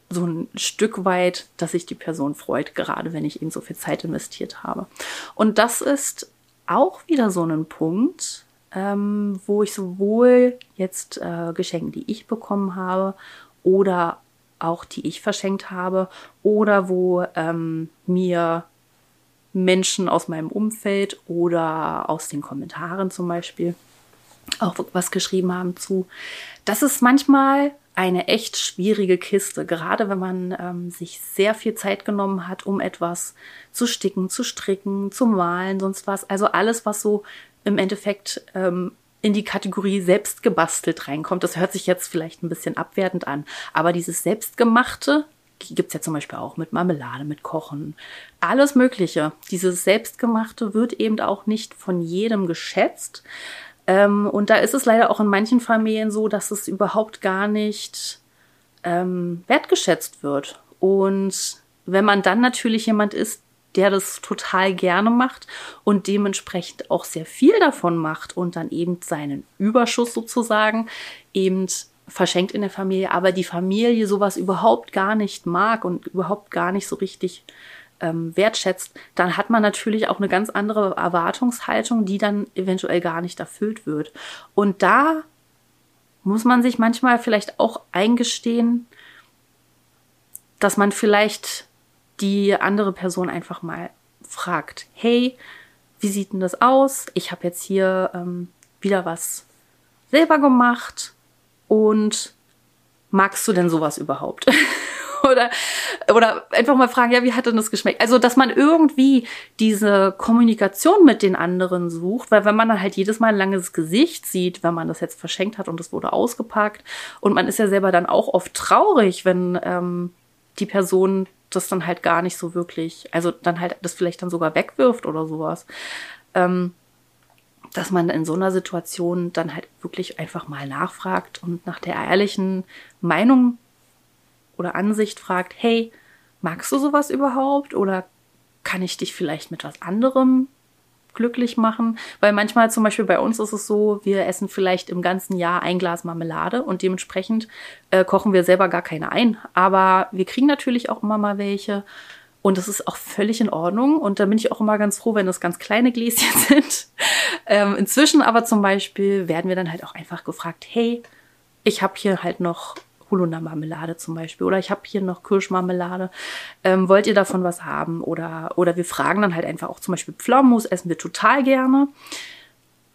so ein Stück weit, dass sich die Person freut, gerade wenn ich eben so viel Zeit investiert habe. Und das ist auch wieder so ein Punkt, ähm, wo ich sowohl jetzt äh, Geschenke, die ich bekommen habe, oder auch die ich verschenkt habe, oder wo ähm, mir Menschen aus meinem Umfeld oder aus den Kommentaren zum Beispiel auch was geschrieben haben zu. Das ist manchmal eine echt schwierige Kiste, gerade wenn man ähm, sich sehr viel Zeit genommen hat, um etwas zu sticken, zu stricken, zu malen, sonst was. Also alles, was so im Endeffekt ähm, in die Kategorie selbst gebastelt reinkommt. Das hört sich jetzt vielleicht ein bisschen abwertend an, aber dieses selbstgemachte gibt es ja zum Beispiel auch mit Marmelade, mit Kochen, alles Mögliche. Dieses Selbstgemachte wird eben auch nicht von jedem geschätzt. Ähm, und da ist es leider auch in manchen Familien so, dass es überhaupt gar nicht ähm, wertgeschätzt wird. Und wenn man dann natürlich jemand ist, der das total gerne macht und dementsprechend auch sehr viel davon macht und dann eben seinen Überschuss sozusagen eben verschenkt in der Familie, aber die Familie sowas überhaupt gar nicht mag und überhaupt gar nicht so richtig ähm, wertschätzt, dann hat man natürlich auch eine ganz andere Erwartungshaltung, die dann eventuell gar nicht erfüllt wird. Und da muss man sich manchmal vielleicht auch eingestehen, dass man vielleicht die andere Person einfach mal fragt, hey, wie sieht denn das aus? Ich habe jetzt hier ähm, wieder was selber gemacht und magst du denn sowas überhaupt? *laughs* *laughs* oder, oder einfach mal fragen, ja, wie hat denn das geschmeckt? Also, dass man irgendwie diese Kommunikation mit den anderen sucht, weil wenn man dann halt jedes Mal ein langes Gesicht sieht, wenn man das jetzt verschenkt hat und es wurde ausgepackt und man ist ja selber dann auch oft traurig, wenn ähm, die Person das dann halt gar nicht so wirklich, also dann halt das vielleicht dann sogar wegwirft oder sowas. Ähm, dass man in so einer Situation dann halt wirklich einfach mal nachfragt und nach der ehrlichen Meinung oder Ansicht fragt, hey, magst du sowas überhaupt oder kann ich dich vielleicht mit was anderem glücklich machen? Weil manchmal zum Beispiel bei uns ist es so, wir essen vielleicht im ganzen Jahr ein Glas Marmelade und dementsprechend äh, kochen wir selber gar keine ein. Aber wir kriegen natürlich auch immer mal welche. Und das ist auch völlig in Ordnung. Und da bin ich auch immer ganz froh, wenn das ganz kleine Gläschen *laughs* sind. ähm, inzwischen aber zum Beispiel werden wir dann halt auch einfach gefragt, hey, ich habe hier halt noch Holundermarmelade zum Beispiel oder ich habe hier noch Kirschmarmelade. Ähm, wollt ihr davon was haben? Oder, oder wir fragen dann halt einfach auch zum Beispiel Pflaumenmus essen wir total gerne.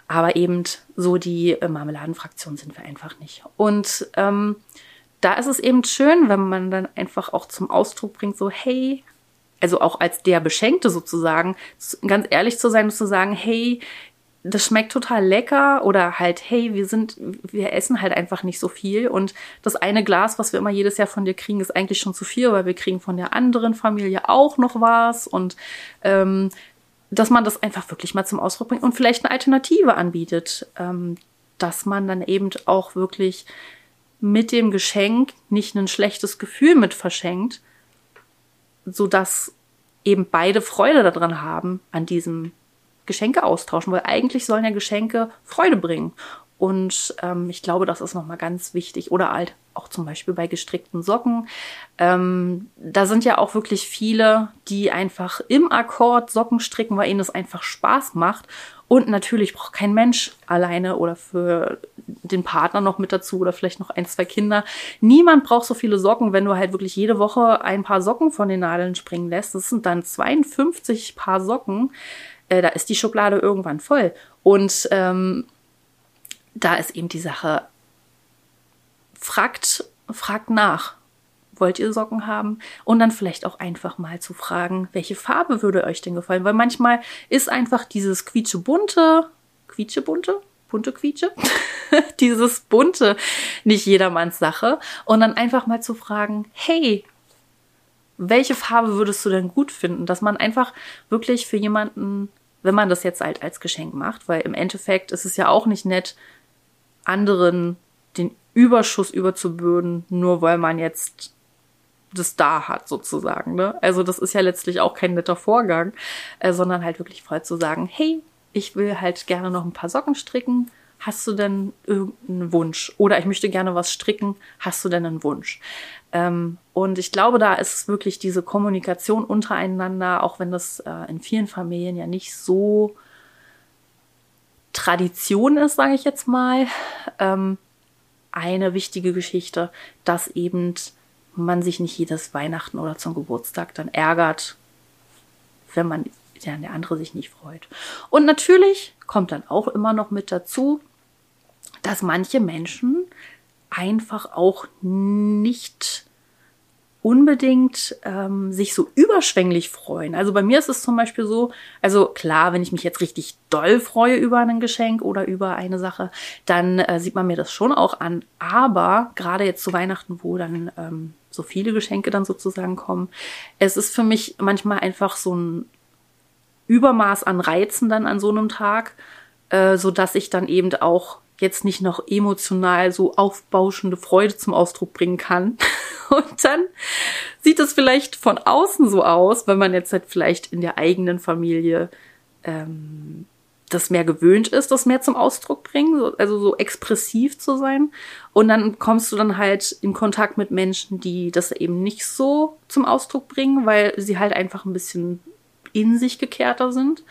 Aber eben so die äh, Marmeladenfraktion sind wir einfach nicht. Und ähm, da ist es eben schön, wenn man dann einfach auch zum Ausdruck bringt, so hey, also auch als der Beschenkte sozusagen, ganz ehrlich zu sein und zu sagen, hey, das schmeckt total lecker oder halt, hey, wir sind, wir essen halt einfach nicht so viel. Und das eine Glas, was wir immer jedes Jahr von dir kriegen, ist eigentlich schon zu viel, weil wir kriegen von der anderen Familie auch noch was. Und ähm, dass man das einfach wirklich mal zum Ausdruck bringt und vielleicht eine Alternative anbietet, ähm, dass man dann eben auch wirklich mit dem Geschenk nicht ein schlechtes Gefühl mit verschenkt, so dass eben beide Freude daran haben an diesem Geschenke austauschen, weil eigentlich sollen ja Geschenke Freude bringen. Und ähm, ich glaube, das ist nochmal ganz wichtig. Oder halt auch zum Beispiel bei gestrickten Socken. Ähm, da sind ja auch wirklich viele, die einfach im Akkord Socken stricken, weil ihnen das einfach Spaß macht. Und natürlich braucht kein Mensch alleine oder für den Partner noch mit dazu oder vielleicht noch ein, zwei Kinder. Niemand braucht so viele Socken, wenn du halt wirklich jede Woche ein paar Socken von den Nadeln springen lässt. Das sind dann 52 Paar Socken äh, da ist die Schublade irgendwann voll. Und ähm, da ist eben die Sache, fragt, fragt nach. Wollt ihr Socken haben? Und dann vielleicht auch einfach mal zu fragen, welche Farbe würde euch denn gefallen? Weil manchmal ist einfach dieses quietschebunte, quietschebunte, bunte Quietsche, *laughs* dieses bunte nicht jedermanns Sache. Und dann einfach mal zu fragen, hey, welche Farbe würdest du denn gut finden? Dass man einfach wirklich für jemanden wenn man das jetzt halt als Geschenk macht, weil im Endeffekt ist es ja auch nicht nett, anderen den Überschuss überzubürden, nur weil man jetzt das da hat, sozusagen. Ne? Also das ist ja letztlich auch kein netter Vorgang, äh, sondern halt wirklich voll zu sagen, hey, ich will halt gerne noch ein paar Socken stricken. Hast du denn irgendeinen Wunsch? Oder ich möchte gerne was stricken. Hast du denn einen Wunsch? Ähm, und ich glaube, da ist wirklich diese Kommunikation untereinander, auch wenn das äh, in vielen Familien ja nicht so Tradition ist, sage ich jetzt mal, ähm, eine wichtige Geschichte, dass eben man sich nicht jedes Weihnachten oder zum Geburtstag dann ärgert, wenn man ja, der andere sich nicht freut. Und natürlich kommt dann auch immer noch mit dazu, dass manche Menschen einfach auch nicht unbedingt ähm, sich so überschwänglich freuen. Also bei mir ist es zum Beispiel so, also klar, wenn ich mich jetzt richtig doll freue über ein Geschenk oder über eine Sache, dann äh, sieht man mir das schon auch an. Aber gerade jetzt zu Weihnachten, wo dann ähm, so viele Geschenke dann sozusagen kommen. Es ist für mich manchmal einfach so ein Übermaß an Reizen dann an so einem Tag, äh, so dass ich dann eben auch jetzt nicht noch emotional so aufbauschende Freude zum Ausdruck bringen kann. *laughs* Und dann sieht es vielleicht von außen so aus, wenn man jetzt halt vielleicht in der eigenen Familie ähm, das mehr gewöhnt ist, das mehr zum Ausdruck bringen, also so expressiv zu sein. Und dann kommst du dann halt in Kontakt mit Menschen, die das eben nicht so zum Ausdruck bringen, weil sie halt einfach ein bisschen in sich gekehrter sind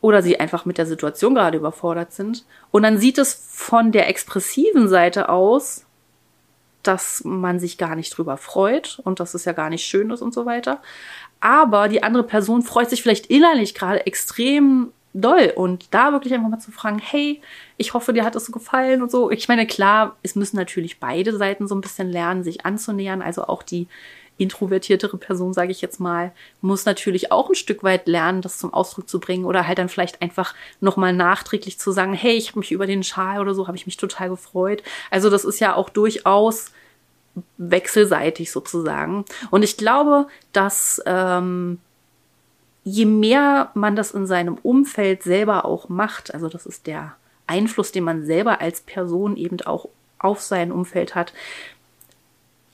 oder sie einfach mit der Situation gerade überfordert sind. Und dann sieht es von der expressiven Seite aus, dass man sich gar nicht drüber freut und dass es ja gar nicht schön ist und so weiter. Aber die andere Person freut sich vielleicht innerlich gerade extrem doll und da wirklich einfach mal zu fragen, hey, ich hoffe, dir hat es so gefallen und so. Ich meine, klar, es müssen natürlich beide Seiten so ein bisschen lernen, sich anzunähern, also auch die introvertiertere Person, sage ich jetzt mal, muss natürlich auch ein Stück weit lernen, das zum Ausdruck zu bringen oder halt dann vielleicht einfach nochmal nachträglich zu sagen, hey, ich habe mich über den Schal oder so, habe ich mich total gefreut. Also das ist ja auch durchaus wechselseitig sozusagen. Und ich glaube, dass ähm, je mehr man das in seinem Umfeld selber auch macht, also das ist der Einfluss, den man selber als Person eben auch auf sein Umfeld hat,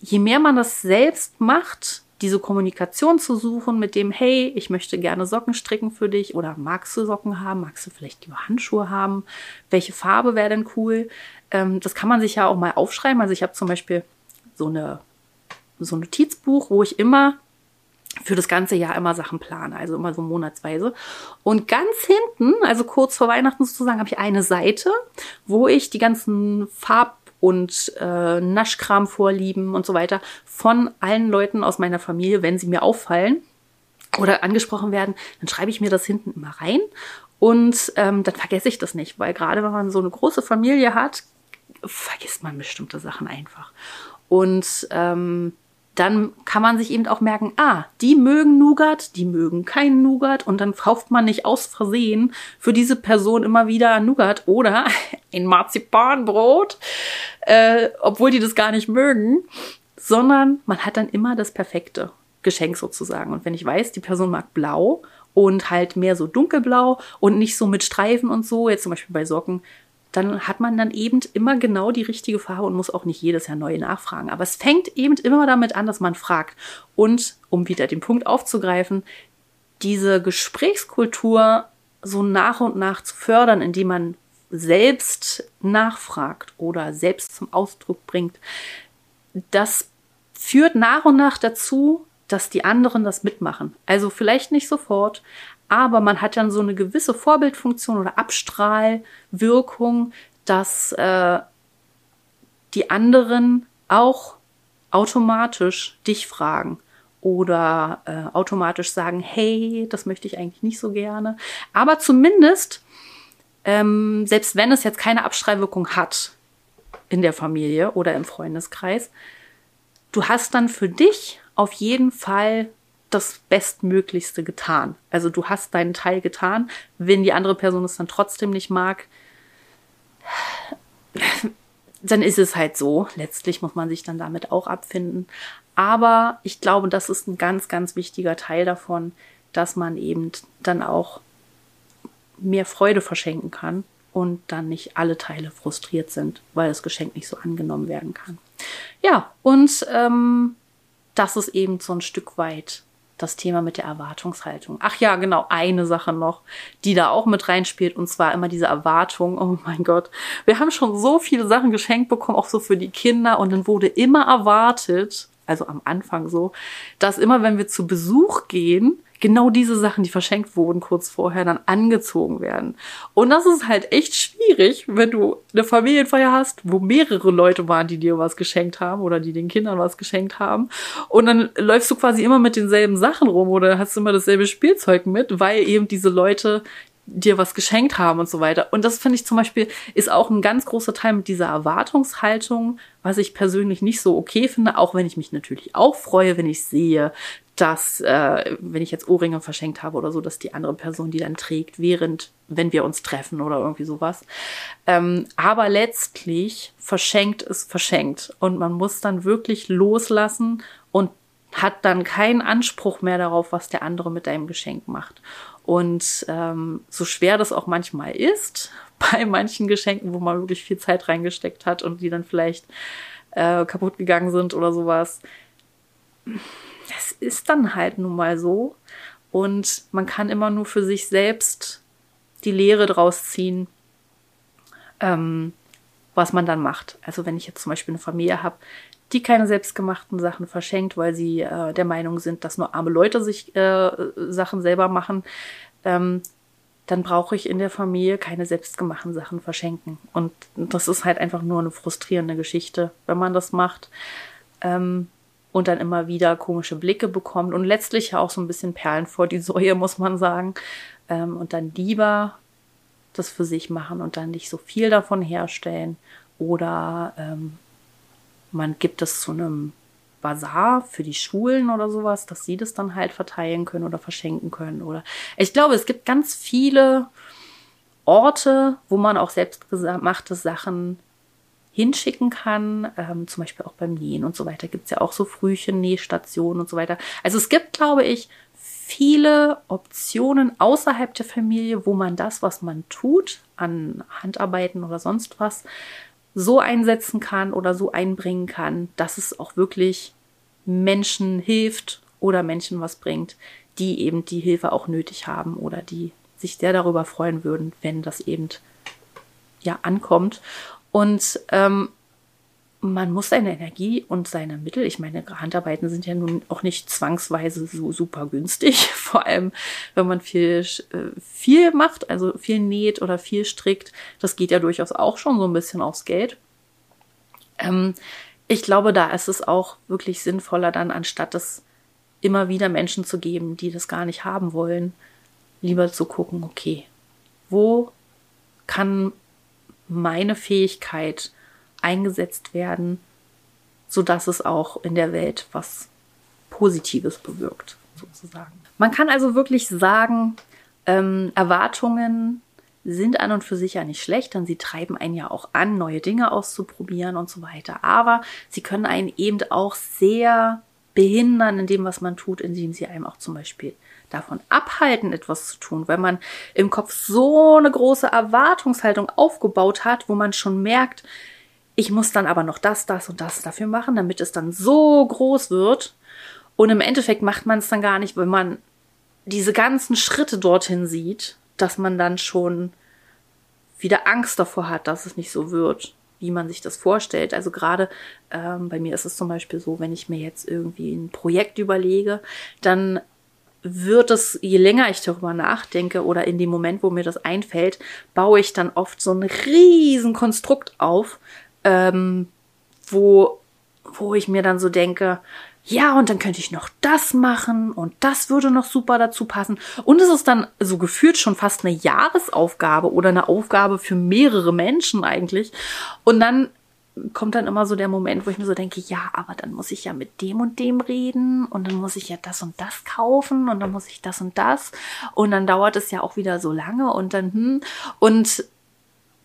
je mehr man das selbst macht, diese Kommunikation zu suchen mit dem, hey, ich möchte gerne Socken stricken für dich oder magst du Socken haben, magst du vielleicht lieber Handschuhe haben, welche Farbe wäre denn cool? Ähm, das kann man sich ja auch mal aufschreiben. Also ich habe zum Beispiel so eine so ein Notizbuch, wo ich immer für das ganze Jahr immer Sachen plane, also immer so monatsweise. Und ganz hinten, also kurz vor Weihnachten sozusagen, habe ich eine Seite, wo ich die ganzen Farb und äh, Naschkram vorlieben und so weiter von allen Leuten aus meiner Familie, wenn sie mir auffallen oder angesprochen werden, dann schreibe ich mir das hinten immer rein und ähm, dann vergesse ich das nicht, weil gerade wenn man so eine große Familie hat, vergisst man bestimmte Sachen einfach. Und ähm, dann kann man sich eben auch merken, ah, die mögen Nougat, die mögen keinen Nougat und dann kauft man nicht aus Versehen für diese Person immer wieder Nougat oder *laughs* ein Marzipanbrot, äh, obwohl die das gar nicht mögen, sondern man hat dann immer das perfekte Geschenk sozusagen. Und wenn ich weiß, die Person mag blau und halt mehr so dunkelblau und nicht so mit Streifen und so, jetzt zum Beispiel bei Socken, dann hat man dann eben immer genau die richtige Farbe und muss auch nicht jedes Jahr neu nachfragen. Aber es fängt eben immer damit an, dass man fragt. Und um wieder den Punkt aufzugreifen, diese Gesprächskultur so nach und nach zu fördern, indem man selbst nachfragt oder selbst zum Ausdruck bringt, das führt nach und nach dazu, dass die anderen das mitmachen. Also vielleicht nicht sofort, aber man hat dann so eine gewisse Vorbildfunktion oder Abstrahlwirkung, dass äh, die anderen auch automatisch dich fragen oder äh, automatisch sagen, hey, das möchte ich eigentlich nicht so gerne. Aber zumindest, ähm, selbst wenn es jetzt keine Abstrahlwirkung hat in der Familie oder im Freundeskreis, du hast dann für dich auf jeden Fall das Bestmöglichste getan. Also du hast deinen Teil getan. Wenn die andere Person es dann trotzdem nicht mag, dann ist es halt so. Letztlich muss man sich dann damit auch abfinden. Aber ich glaube, das ist ein ganz, ganz wichtiger Teil davon, dass man eben dann auch mehr Freude verschenken kann und dann nicht alle Teile frustriert sind, weil das Geschenk nicht so angenommen werden kann. Ja, und ähm, das ist eben so ein Stück weit das Thema mit der Erwartungshaltung. Ach ja, genau, eine Sache noch, die da auch mit reinspielt, und zwar immer diese Erwartung. Oh mein Gott, wir haben schon so viele Sachen geschenkt bekommen, auch so für die Kinder, und dann wurde immer erwartet, also am Anfang so, dass immer, wenn wir zu Besuch gehen, genau diese Sachen, die verschenkt wurden kurz vorher, dann angezogen werden. Und das ist halt echt schwierig, wenn du eine Familienfeier hast, wo mehrere Leute waren, die dir was geschenkt haben oder die den Kindern was geschenkt haben. Und dann läufst du quasi immer mit denselben Sachen rum oder hast immer dasselbe Spielzeug mit, weil eben diese Leute dir was geschenkt haben und so weiter. Und das finde ich zum Beispiel ist auch ein ganz großer Teil mit dieser Erwartungshaltung, was ich persönlich nicht so okay finde, auch wenn ich mich natürlich auch freue, wenn ich sehe, dass, äh, wenn ich jetzt Ohrringe verschenkt habe oder so, dass die andere Person die dann trägt, während, wenn wir uns treffen oder irgendwie sowas. Ähm, aber letztlich verschenkt ist verschenkt und man muss dann wirklich loslassen und hat dann keinen Anspruch mehr darauf, was der andere mit deinem Geschenk macht. Und ähm, so schwer das auch manchmal ist, *laughs* bei manchen Geschenken, wo man wirklich viel Zeit reingesteckt hat und die dann vielleicht äh, kaputt gegangen sind oder sowas, das ist dann halt nun mal so. Und man kann immer nur für sich selbst die Lehre draus ziehen, ähm, was man dann macht. Also wenn ich jetzt zum Beispiel eine Familie habe, die keine selbstgemachten Sachen verschenkt, weil sie äh, der Meinung sind, dass nur arme Leute sich äh, Sachen selber machen, ähm, dann brauche ich in der Familie keine selbstgemachten Sachen verschenken. Und das ist halt einfach nur eine frustrierende Geschichte, wenn man das macht. Ähm, und dann immer wieder komische Blicke bekommt und letztlich auch so ein bisschen Perlen vor die Säue, *laughs* muss man sagen. Ähm, und dann lieber das für sich machen und dann nicht so viel davon herstellen. Oder ähm, man gibt es zu einem Bazar für die Schulen oder sowas, dass sie das dann halt verteilen können oder verschenken können. Oder ich glaube, es gibt ganz viele Orte, wo man auch selbstgemachte Sachen hinschicken kann, ähm, zum Beispiel auch beim Nähen und so weiter. Gibt es ja auch so Frühchen, Nähstationen und so weiter. Also es gibt, glaube ich, viele Optionen außerhalb der Familie, wo man das, was man tut, an Handarbeiten oder sonst was, so einsetzen kann oder so einbringen kann, dass es auch wirklich Menschen hilft oder Menschen was bringt, die eben die Hilfe auch nötig haben oder die sich sehr darüber freuen würden, wenn das eben ja ankommt. Und ähm, man muss seine Energie und seine Mittel, ich meine, Handarbeiten sind ja nun auch nicht zwangsweise so super günstig, *laughs* vor allem wenn man viel, äh, viel macht, also viel näht oder viel strickt, das geht ja durchaus auch schon so ein bisschen aufs Geld. Ähm, ich glaube, da ist es auch wirklich sinnvoller, dann anstatt es immer wieder Menschen zu geben, die das gar nicht haben wollen, lieber zu gucken, okay, wo kann meine Fähigkeit eingesetzt werden, sodass es auch in der Welt was Positives bewirkt, sozusagen. Man kann also wirklich sagen, ähm, Erwartungen sind an und für sich ja nicht schlecht, denn sie treiben einen ja auch an, neue Dinge auszuprobieren und so weiter. Aber sie können einen eben auch sehr behindern in dem, was man tut, indem sie einem auch zum Beispiel davon abhalten, etwas zu tun, weil man im Kopf so eine große Erwartungshaltung aufgebaut hat, wo man schon merkt, ich muss dann aber noch das, das und das dafür machen, damit es dann so groß wird. Und im Endeffekt macht man es dann gar nicht, wenn man diese ganzen Schritte dorthin sieht, dass man dann schon wieder Angst davor hat, dass es nicht so wird, wie man sich das vorstellt. Also gerade ähm, bei mir ist es zum Beispiel so, wenn ich mir jetzt irgendwie ein Projekt überlege, dann wird es, je länger ich darüber nachdenke oder in dem Moment, wo mir das einfällt, baue ich dann oft so ein riesen Konstrukt auf, ähm, wo, wo ich mir dann so denke, ja, und dann könnte ich noch das machen und das würde noch super dazu passen. Und es ist dann so gefühlt schon fast eine Jahresaufgabe oder eine Aufgabe für mehrere Menschen eigentlich. Und dann kommt dann immer so der Moment, wo ich mir so denke, ja, aber dann muss ich ja mit dem und dem reden und dann muss ich ja das und das kaufen und dann muss ich das und das und dann dauert es ja auch wieder so lange und dann hm und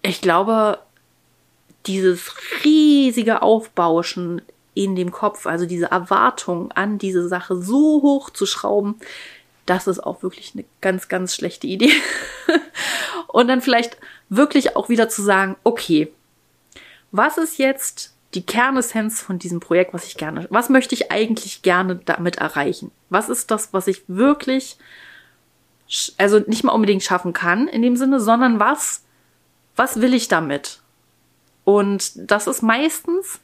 ich glaube, dieses riesige Aufbauschen in dem Kopf, also diese Erwartung an diese Sache so hoch zu schrauben, das ist auch wirklich eine ganz, ganz schlechte Idee. *laughs* und dann vielleicht wirklich auch wieder zu sagen, okay, was ist jetzt die Kernessenz von diesem Projekt, was ich gerne, was möchte ich eigentlich gerne damit erreichen? Was ist das, was ich wirklich, also nicht mal unbedingt schaffen kann in dem Sinne, sondern was, was will ich damit? Und das ist meistens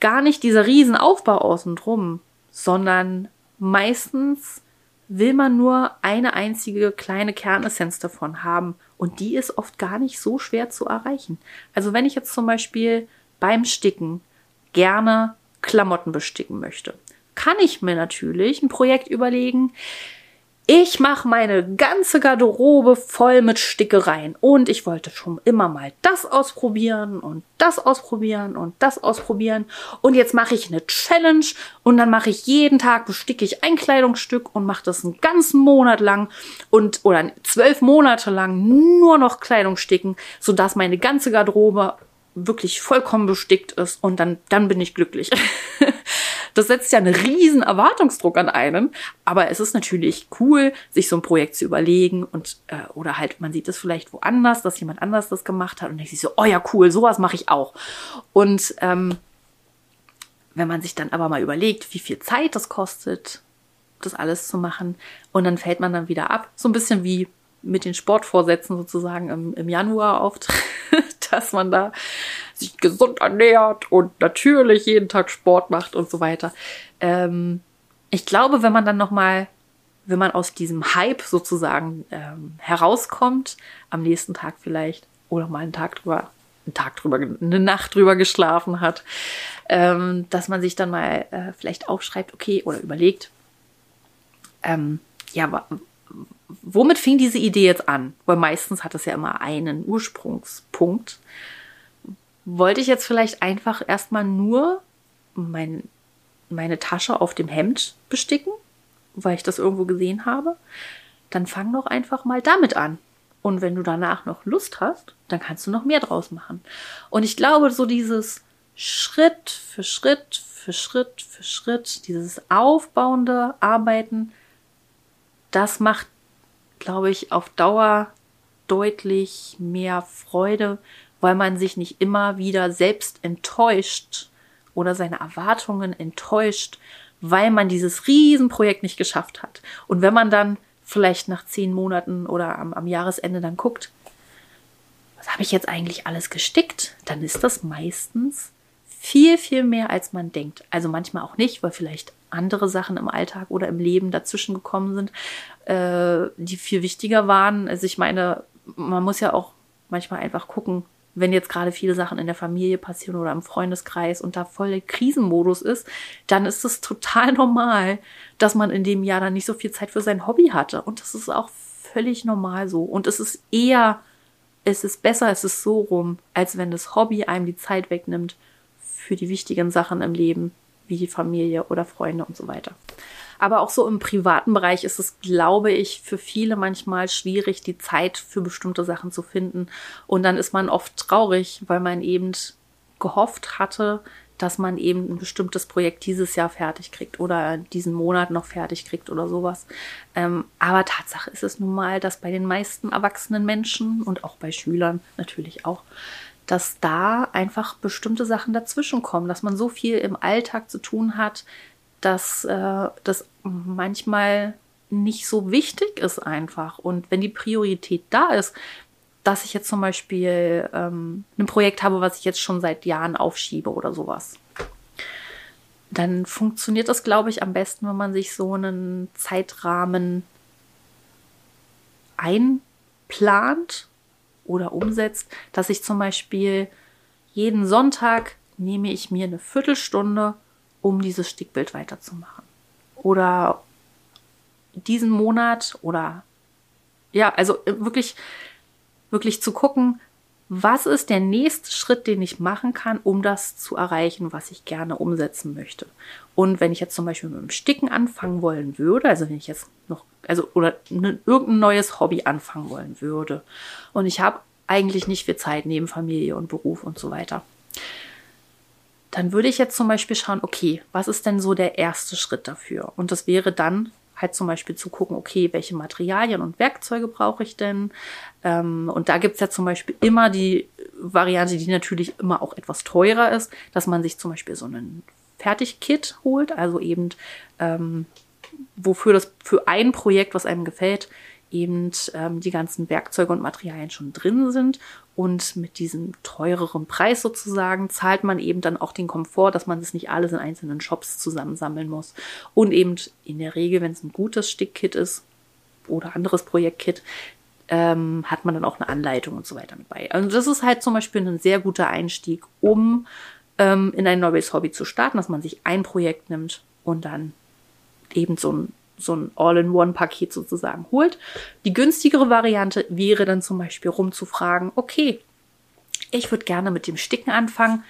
gar nicht dieser Riesenaufbau außen drum, sondern meistens will man nur eine einzige kleine Kernessenz davon haben und die ist oft gar nicht so schwer zu erreichen. Also wenn ich jetzt zum Beispiel beim Sticken gerne Klamotten besticken möchte, kann ich mir natürlich ein Projekt überlegen, ich mache meine ganze Garderobe voll mit Stickereien und ich wollte schon immer mal das ausprobieren und das ausprobieren und das ausprobieren und jetzt mache ich eine Challenge und dann mache ich jeden Tag besticke ich ein Kleidungsstück und mache das einen ganzen Monat lang und oder zwölf Monate lang nur noch Kleidung sticken, sodass meine ganze Garderobe wirklich vollkommen bestickt ist und dann dann bin ich glücklich. *laughs* Das setzt ja einen riesen Erwartungsdruck an einen. Aber es ist natürlich cool, sich so ein Projekt zu überlegen und äh, oder halt, man sieht es vielleicht woanders, dass jemand anders das gemacht hat und ich so, oh ja, cool, sowas mache ich auch. Und ähm, wenn man sich dann aber mal überlegt, wie viel Zeit das kostet, das alles zu machen, und dann fällt man dann wieder ab. So ein bisschen wie mit den Sportvorsätzen sozusagen im, im Januar auftritt, *laughs* dass man da sich gesund ernährt und natürlich jeden Tag Sport macht und so weiter. Ähm, ich glaube, wenn man dann noch mal, wenn man aus diesem Hype sozusagen ähm, herauskommt, am nächsten Tag vielleicht oder mal einen Tag drüber, einen Tag drüber, eine Nacht drüber geschlafen hat, ähm, dass man sich dann mal äh, vielleicht aufschreibt, okay, oder überlegt, ähm, ja, womit fing diese Idee jetzt an? Weil meistens hat es ja immer einen Ursprungspunkt wollte ich jetzt vielleicht einfach erstmal nur mein, meine Tasche auf dem Hemd besticken, weil ich das irgendwo gesehen habe, dann fang doch einfach mal damit an. Und wenn du danach noch Lust hast, dann kannst du noch mehr draus machen. Und ich glaube, so dieses Schritt für Schritt für Schritt für Schritt, dieses aufbauende Arbeiten, das macht, glaube ich, auf Dauer deutlich mehr Freude, weil man sich nicht immer wieder selbst enttäuscht oder seine Erwartungen enttäuscht, weil man dieses Riesenprojekt nicht geschafft hat. Und wenn man dann vielleicht nach zehn Monaten oder am, am Jahresende dann guckt, was habe ich jetzt eigentlich alles gestickt, dann ist das meistens viel, viel mehr, als man denkt. Also manchmal auch nicht, weil vielleicht andere Sachen im Alltag oder im Leben dazwischen gekommen sind, äh, die viel wichtiger waren. Also ich meine, man muss ja auch manchmal einfach gucken, wenn jetzt gerade viele Sachen in der Familie passieren oder im Freundeskreis und da voll der Krisenmodus ist, dann ist es total *laughs* normal, dass man in dem Jahr dann nicht so viel Zeit für sein Hobby hatte. Und das ist auch völlig normal so. Und es ist eher, es ist besser, es ist so rum, als wenn das Hobby einem die Zeit wegnimmt für die wichtigen Sachen im Leben, wie die Familie oder Freunde und so weiter. Aber auch so im privaten Bereich ist es, glaube ich, für viele manchmal schwierig, die Zeit für bestimmte Sachen zu finden. Und dann ist man oft traurig, weil man eben gehofft hatte, dass man eben ein bestimmtes Projekt dieses Jahr fertig kriegt oder diesen Monat noch fertig kriegt oder sowas. Ähm, aber Tatsache ist es nun mal, dass bei den meisten erwachsenen Menschen und auch bei Schülern natürlich auch, dass da einfach bestimmte Sachen dazwischen kommen, dass man so viel im Alltag zu tun hat, dass äh, das manchmal nicht so wichtig ist einfach. Und wenn die Priorität da ist, dass ich jetzt zum Beispiel ähm, ein Projekt habe, was ich jetzt schon seit Jahren aufschiebe oder sowas, dann funktioniert das, glaube ich, am besten, wenn man sich so einen Zeitrahmen einplant oder umsetzt, dass ich zum Beispiel jeden Sonntag nehme ich mir eine Viertelstunde um dieses Stickbild weiterzumachen. Oder diesen Monat oder ja, also wirklich, wirklich zu gucken, was ist der nächste Schritt, den ich machen kann, um das zu erreichen, was ich gerne umsetzen möchte. Und wenn ich jetzt zum Beispiel mit dem Sticken anfangen wollen würde, also wenn ich jetzt noch, also oder ne, irgendein neues Hobby anfangen wollen würde und ich habe eigentlich nicht viel Zeit neben Familie und Beruf und so weiter, dann würde ich jetzt zum Beispiel schauen, okay, was ist denn so der erste Schritt dafür? Und das wäre dann halt zum Beispiel zu gucken, okay, welche Materialien und Werkzeuge brauche ich denn? Ähm, und da gibt's ja zum Beispiel immer die Variante, die natürlich immer auch etwas teurer ist, dass man sich zum Beispiel so einen Fertigkit holt, also eben ähm, wofür das für ein Projekt, was einem gefällt, eben ähm, die ganzen Werkzeuge und Materialien schon drin sind. Und mit diesem teureren Preis sozusagen zahlt man eben dann auch den Komfort, dass man das nicht alles in einzelnen Shops zusammensammeln muss. Und eben in der Regel, wenn es ein gutes Stickkit ist oder anderes Projektkit, ähm, hat man dann auch eine Anleitung und so weiter mit bei. Also das ist halt zum Beispiel ein sehr guter Einstieg, um ähm, in ein neues Hobby zu starten, dass man sich ein Projekt nimmt und dann eben so ein so ein All-in-One-Paket sozusagen holt. Die günstigere Variante wäre dann zum Beispiel rumzufragen, okay, ich würde gerne mit dem Sticken anfangen.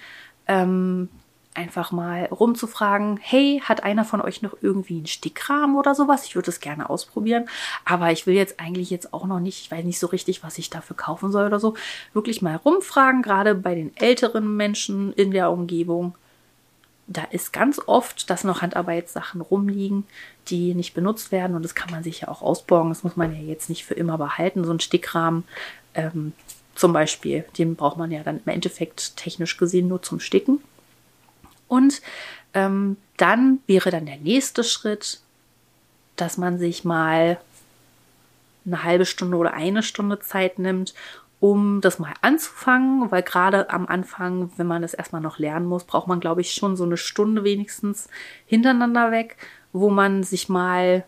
Ähm, einfach mal rumzufragen, hey, hat einer von euch noch irgendwie einen Stickrahmen oder sowas? Ich würde es gerne ausprobieren, aber ich will jetzt eigentlich jetzt auch noch nicht, ich weiß nicht so richtig, was ich dafür kaufen soll oder so. Wirklich mal rumfragen, gerade bei den älteren Menschen in der Umgebung. Da ist ganz oft, dass noch Handarbeitssachen rumliegen, die nicht benutzt werden und das kann man sich ja auch ausborgen. Das muss man ja jetzt nicht für immer behalten. So ein Stickrahmen ähm, zum Beispiel, den braucht man ja dann im Endeffekt technisch gesehen nur zum Sticken. Und ähm, dann wäre dann der nächste Schritt, dass man sich mal eine halbe Stunde oder eine Stunde Zeit nimmt, um das mal anzufangen, weil gerade am Anfang, wenn man das erstmal noch lernen muss, braucht man, glaube ich, schon so eine Stunde wenigstens hintereinander weg, wo man sich mal,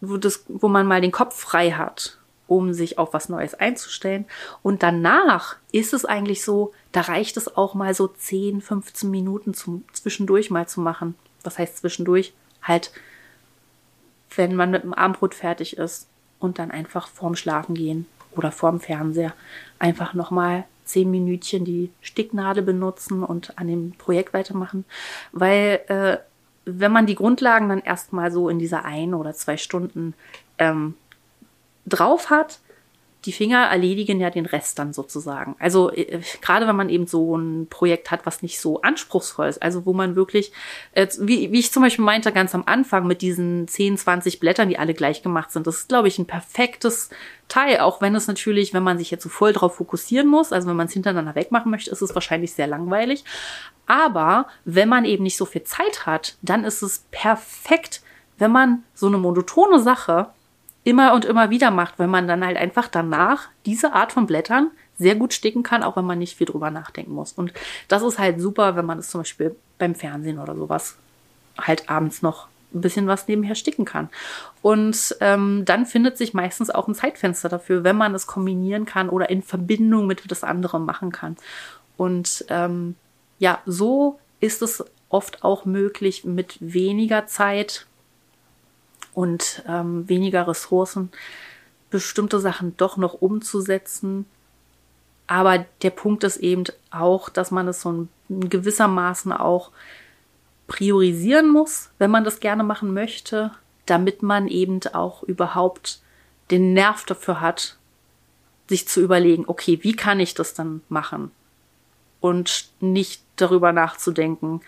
wo, das, wo man mal den Kopf frei hat um sich auf was Neues einzustellen. Und danach ist es eigentlich so, da reicht es auch mal so 10, 15 Minuten zum zwischendurch mal zu machen. Was heißt zwischendurch? Halt, wenn man mit dem Abendbrot fertig ist und dann einfach vorm Schlafen gehen oder vorm Fernseher einfach nochmal zehn Minütchen die Sticknadel benutzen und an dem Projekt weitermachen. Weil äh, wenn man die Grundlagen dann erstmal so in dieser ein oder zwei Stunden ähm, drauf hat, die Finger erledigen ja den Rest dann sozusagen. Also äh, gerade wenn man eben so ein Projekt hat, was nicht so anspruchsvoll ist, also wo man wirklich, äh, wie, wie ich zum Beispiel meinte ganz am Anfang mit diesen 10, 20 Blättern, die alle gleich gemacht sind, das ist, glaube ich, ein perfektes Teil, auch wenn es natürlich, wenn man sich jetzt so voll drauf fokussieren muss, also wenn man es hintereinander wegmachen möchte, ist es wahrscheinlich sehr langweilig. Aber wenn man eben nicht so viel Zeit hat, dann ist es perfekt, wenn man so eine monotone Sache immer und immer wieder macht, weil man dann halt einfach danach diese Art von Blättern sehr gut sticken kann, auch wenn man nicht viel drüber nachdenken muss. Und das ist halt super, wenn man es zum Beispiel beim Fernsehen oder sowas halt abends noch ein bisschen was nebenher sticken kann. Und ähm, dann findet sich meistens auch ein Zeitfenster dafür, wenn man es kombinieren kann oder in Verbindung mit das andere machen kann. Und ähm, ja, so ist es oft auch möglich, mit weniger Zeit und ähm, weniger Ressourcen bestimmte Sachen doch noch umzusetzen. Aber der Punkt ist eben auch, dass man es so in gewissermaßen auch priorisieren muss, wenn man das gerne machen möchte, damit man eben auch überhaupt den Nerv dafür hat, sich zu überlegen, okay, wie kann ich das dann machen? Und nicht darüber nachzudenken,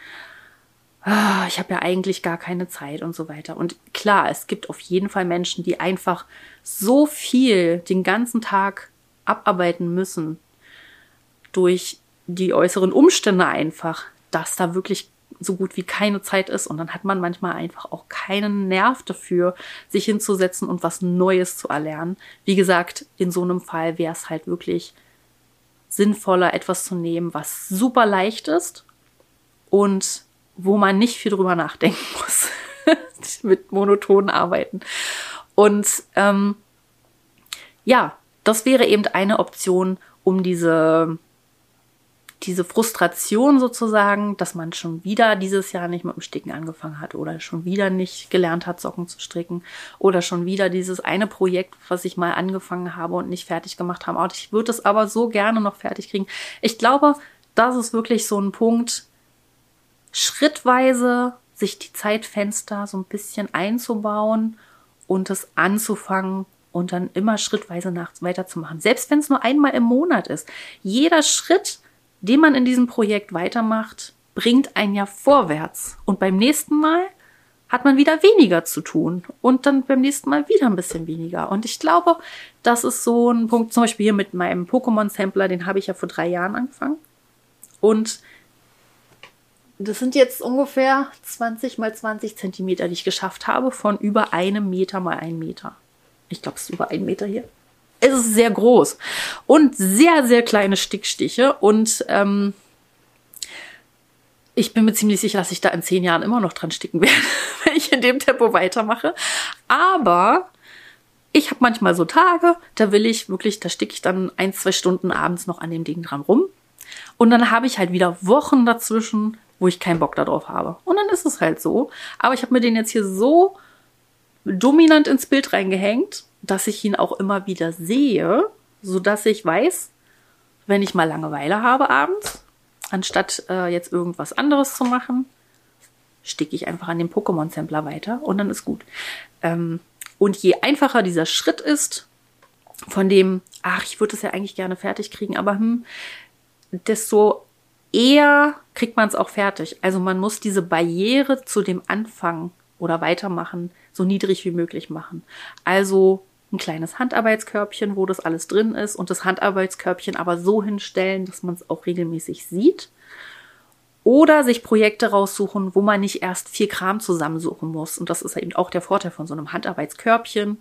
ah, ich habe ja eigentlich gar keine Zeit und so weiter. Und klar, es gibt auf jeden Fall Menschen, die einfach so viel den ganzen Tag abarbeiten müssen durch die äußeren Umstände einfach, dass da wirklich so gut wie keine Zeit ist und dann hat man manchmal einfach auch keinen Nerv dafür, sich hinzusetzen und was Neues zu erlernen. Wie gesagt, in so einem Fall wäre es halt wirklich sinnvoller, etwas zu nehmen, was super leicht ist und wo man nicht viel drüber nachdenken *laughs* muss. mit monotonen Arbeiten. Und ähm, ja, das wäre eben eine Option, um diese, diese Frustration sozusagen, dass man schon wieder dieses Jahr nicht mit dem Sticken angefangen hat oder schon wieder nicht gelernt hat, Socken zu stricken oder schon wieder dieses eine Projekt, was ich mal angefangen habe und nicht fertig gemacht habe. Ich würde es aber so gerne noch fertig kriegen. Ich glaube, das ist wirklich so ein Punkt, schrittweise sich die Zeitfenster so ein bisschen einzubauen und es anzufangen und dann immer schrittweise nach, weiterzumachen. Selbst wenn es nur einmal im Monat ist. Jeder Schritt, den man in diesem Projekt weitermacht, bringt einen ja vorwärts. Und beim nächsten Mal hat man wieder weniger zu tun und dann beim nächsten Mal wieder ein bisschen weniger. Und ich glaube, das ist so ein Punkt, zum Beispiel hier mit meinem Pokémon-Sampler, den habe ich ja vor drei Jahren angefangen. Und das sind jetzt ungefähr 20 mal 20 Zentimeter, die ich geschafft habe, von über einem Meter mal einen Meter. Ich glaube, es ist über einen Meter hier. Es ist sehr groß und sehr, sehr kleine Stickstiche. Und ähm, ich bin mir ziemlich sicher, dass ich da in zehn Jahren immer noch dran sticken werde, *laughs* wenn ich in dem Tempo weitermache. Aber ich habe manchmal so Tage, da will ich wirklich, da sticke ich dann ein, zwei Stunden abends noch an dem Ding dran rum. Und dann habe ich halt wieder Wochen dazwischen, wo ich keinen Bock darauf habe. Und dann ist es halt so. Aber ich habe mir den jetzt hier so dominant ins Bild reingehängt, dass ich ihn auch immer wieder sehe, so dass ich weiß, wenn ich mal Langeweile habe abends, anstatt äh, jetzt irgendwas anderes zu machen, sticke ich einfach an dem Pokémon-Sampler weiter und dann ist gut. Ähm, und je einfacher dieser Schritt ist, von dem, ach, ich würde es ja eigentlich gerne fertig kriegen, aber hm, desto eher kriegt man es auch fertig. Also man muss diese Barriere zu dem Anfang oder weitermachen so niedrig wie möglich machen. Also ein kleines Handarbeitskörbchen, wo das alles drin ist und das Handarbeitskörbchen aber so hinstellen, dass man es auch regelmäßig sieht. Oder sich Projekte raussuchen, wo man nicht erst viel Kram zusammensuchen muss. Und das ist eben auch der Vorteil von so einem Handarbeitskörbchen,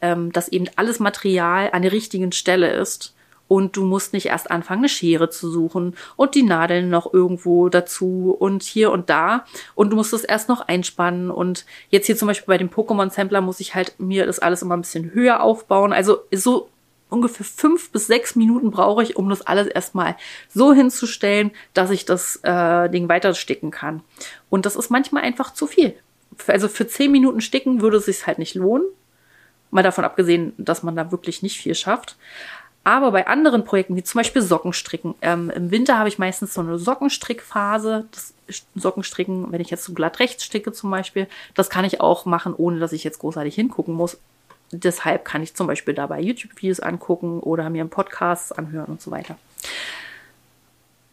ähm, dass eben alles Material an der richtigen Stelle ist und du musst nicht erst anfangen, eine Schere zu suchen und die Nadeln noch irgendwo dazu und hier und da und du musst es erst noch einspannen und jetzt hier zum Beispiel bei dem Pokémon Sampler muss ich halt mir das alles immer ein bisschen höher aufbauen. Also so ungefähr fünf bis sechs Minuten brauche ich, um das alles erstmal so hinzustellen, dass ich das äh, Ding weitersticken kann. Und das ist manchmal einfach zu viel. Also für zehn Minuten sticken würde es sich halt nicht lohnen. Mal davon abgesehen, dass man da wirklich nicht viel schafft. Aber bei anderen Projekten, wie zum Beispiel Sockenstricken, ähm, im Winter habe ich meistens so eine Sockenstrickphase. Das Sockenstricken, wenn ich jetzt so glatt rechts sticke zum Beispiel, das kann ich auch machen, ohne dass ich jetzt großartig hingucken muss. Deshalb kann ich zum Beispiel dabei YouTube-Videos angucken oder mir einen Podcast anhören und so weiter.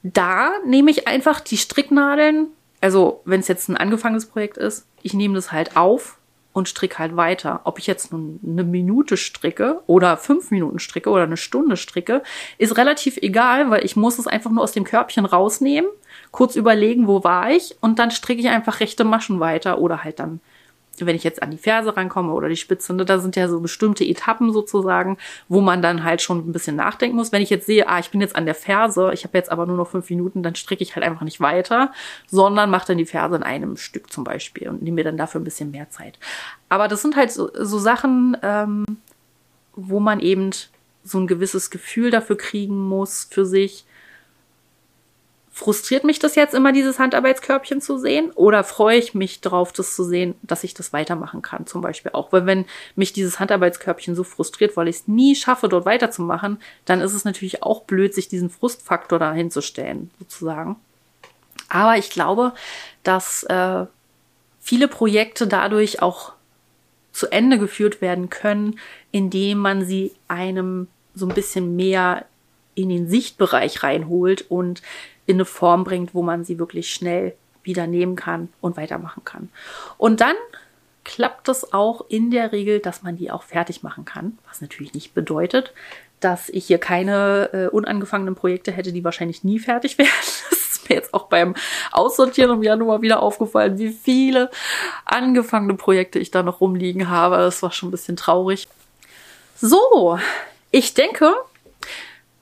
Da nehme ich einfach die Stricknadeln, also wenn es jetzt ein angefangenes Projekt ist, ich nehme das halt auf und stricke halt weiter. Ob ich jetzt nun eine Minute stricke oder fünf Minuten stricke oder eine Stunde stricke, ist relativ egal, weil ich muss es einfach nur aus dem Körbchen rausnehmen, kurz überlegen, wo war ich und dann stricke ich einfach rechte Maschen weiter oder halt dann wenn ich jetzt an die Ferse rankomme oder die Spitze, ne, da sind ja so bestimmte Etappen sozusagen, wo man dann halt schon ein bisschen nachdenken muss. Wenn ich jetzt sehe, ah, ich bin jetzt an der Ferse, ich habe jetzt aber nur noch fünf Minuten, dann stricke ich halt einfach nicht weiter, sondern mache dann die Ferse in einem Stück zum Beispiel und nehme mir dann dafür ein bisschen mehr Zeit. Aber das sind halt so, so Sachen, ähm, wo man eben so ein gewisses Gefühl dafür kriegen muss für sich, frustriert mich das jetzt immer, dieses Handarbeitskörbchen zu sehen? Oder freue ich mich darauf, das zu sehen, dass ich das weitermachen kann, zum Beispiel auch? Weil wenn mich dieses Handarbeitskörbchen so frustriert, weil ich es nie schaffe, dort weiterzumachen, dann ist es natürlich auch blöd, sich diesen Frustfaktor da hinzustellen, sozusagen. Aber ich glaube, dass äh, viele Projekte dadurch auch zu Ende geführt werden können, indem man sie einem so ein bisschen mehr in den Sichtbereich reinholt und in eine Form bringt, wo man sie wirklich schnell wieder nehmen kann und weitermachen kann. Und dann klappt es auch in der Regel, dass man die auch fertig machen kann, was natürlich nicht bedeutet, dass ich hier keine äh, unangefangenen Projekte hätte, die wahrscheinlich nie fertig *laughs* werden. Das ist mir jetzt auch beim Aussortieren im Januar wieder aufgefallen, wie viele angefangene Projekte ich da noch rumliegen habe. Das war schon ein bisschen traurig. So, ich denke,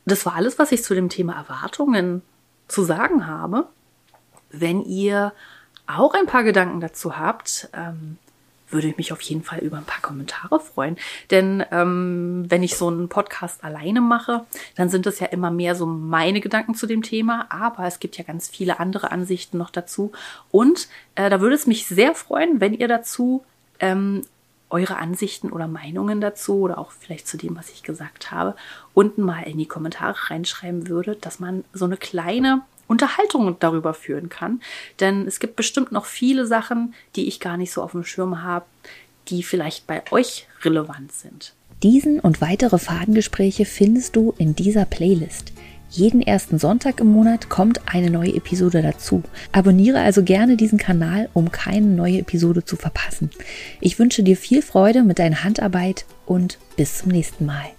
das war alles, was ich zu dem Thema Erwartungen zu sagen habe. Wenn ihr auch ein paar Gedanken dazu habt, ähm, würde ich mich auf jeden Fall über ein paar Kommentare freuen. Denn ähm, wenn ich so einen Podcast alleine mache, dann sind es ja immer mehr so meine Gedanken zu dem Thema. Aber es gibt ja ganz viele andere Ansichten noch dazu. Und äh, da würde es mich sehr freuen, wenn ihr dazu ähm, eure Ansichten oder Meinungen dazu oder auch vielleicht zu dem, was ich gesagt habe, unten mal in die Kommentare reinschreiben würdet, dass man so eine kleine Unterhaltung darüber führen kann. Denn es gibt bestimmt noch viele Sachen, die ich gar nicht so auf dem Schirm habe, die vielleicht bei euch relevant sind. Diesen und weitere Fadengespräche findest du in dieser Playlist. Jeden ersten Sonntag im Monat kommt eine neue Episode dazu. Abonniere also gerne diesen Kanal, um keine neue Episode zu verpassen. Ich wünsche dir viel Freude mit deiner Handarbeit und bis zum nächsten Mal.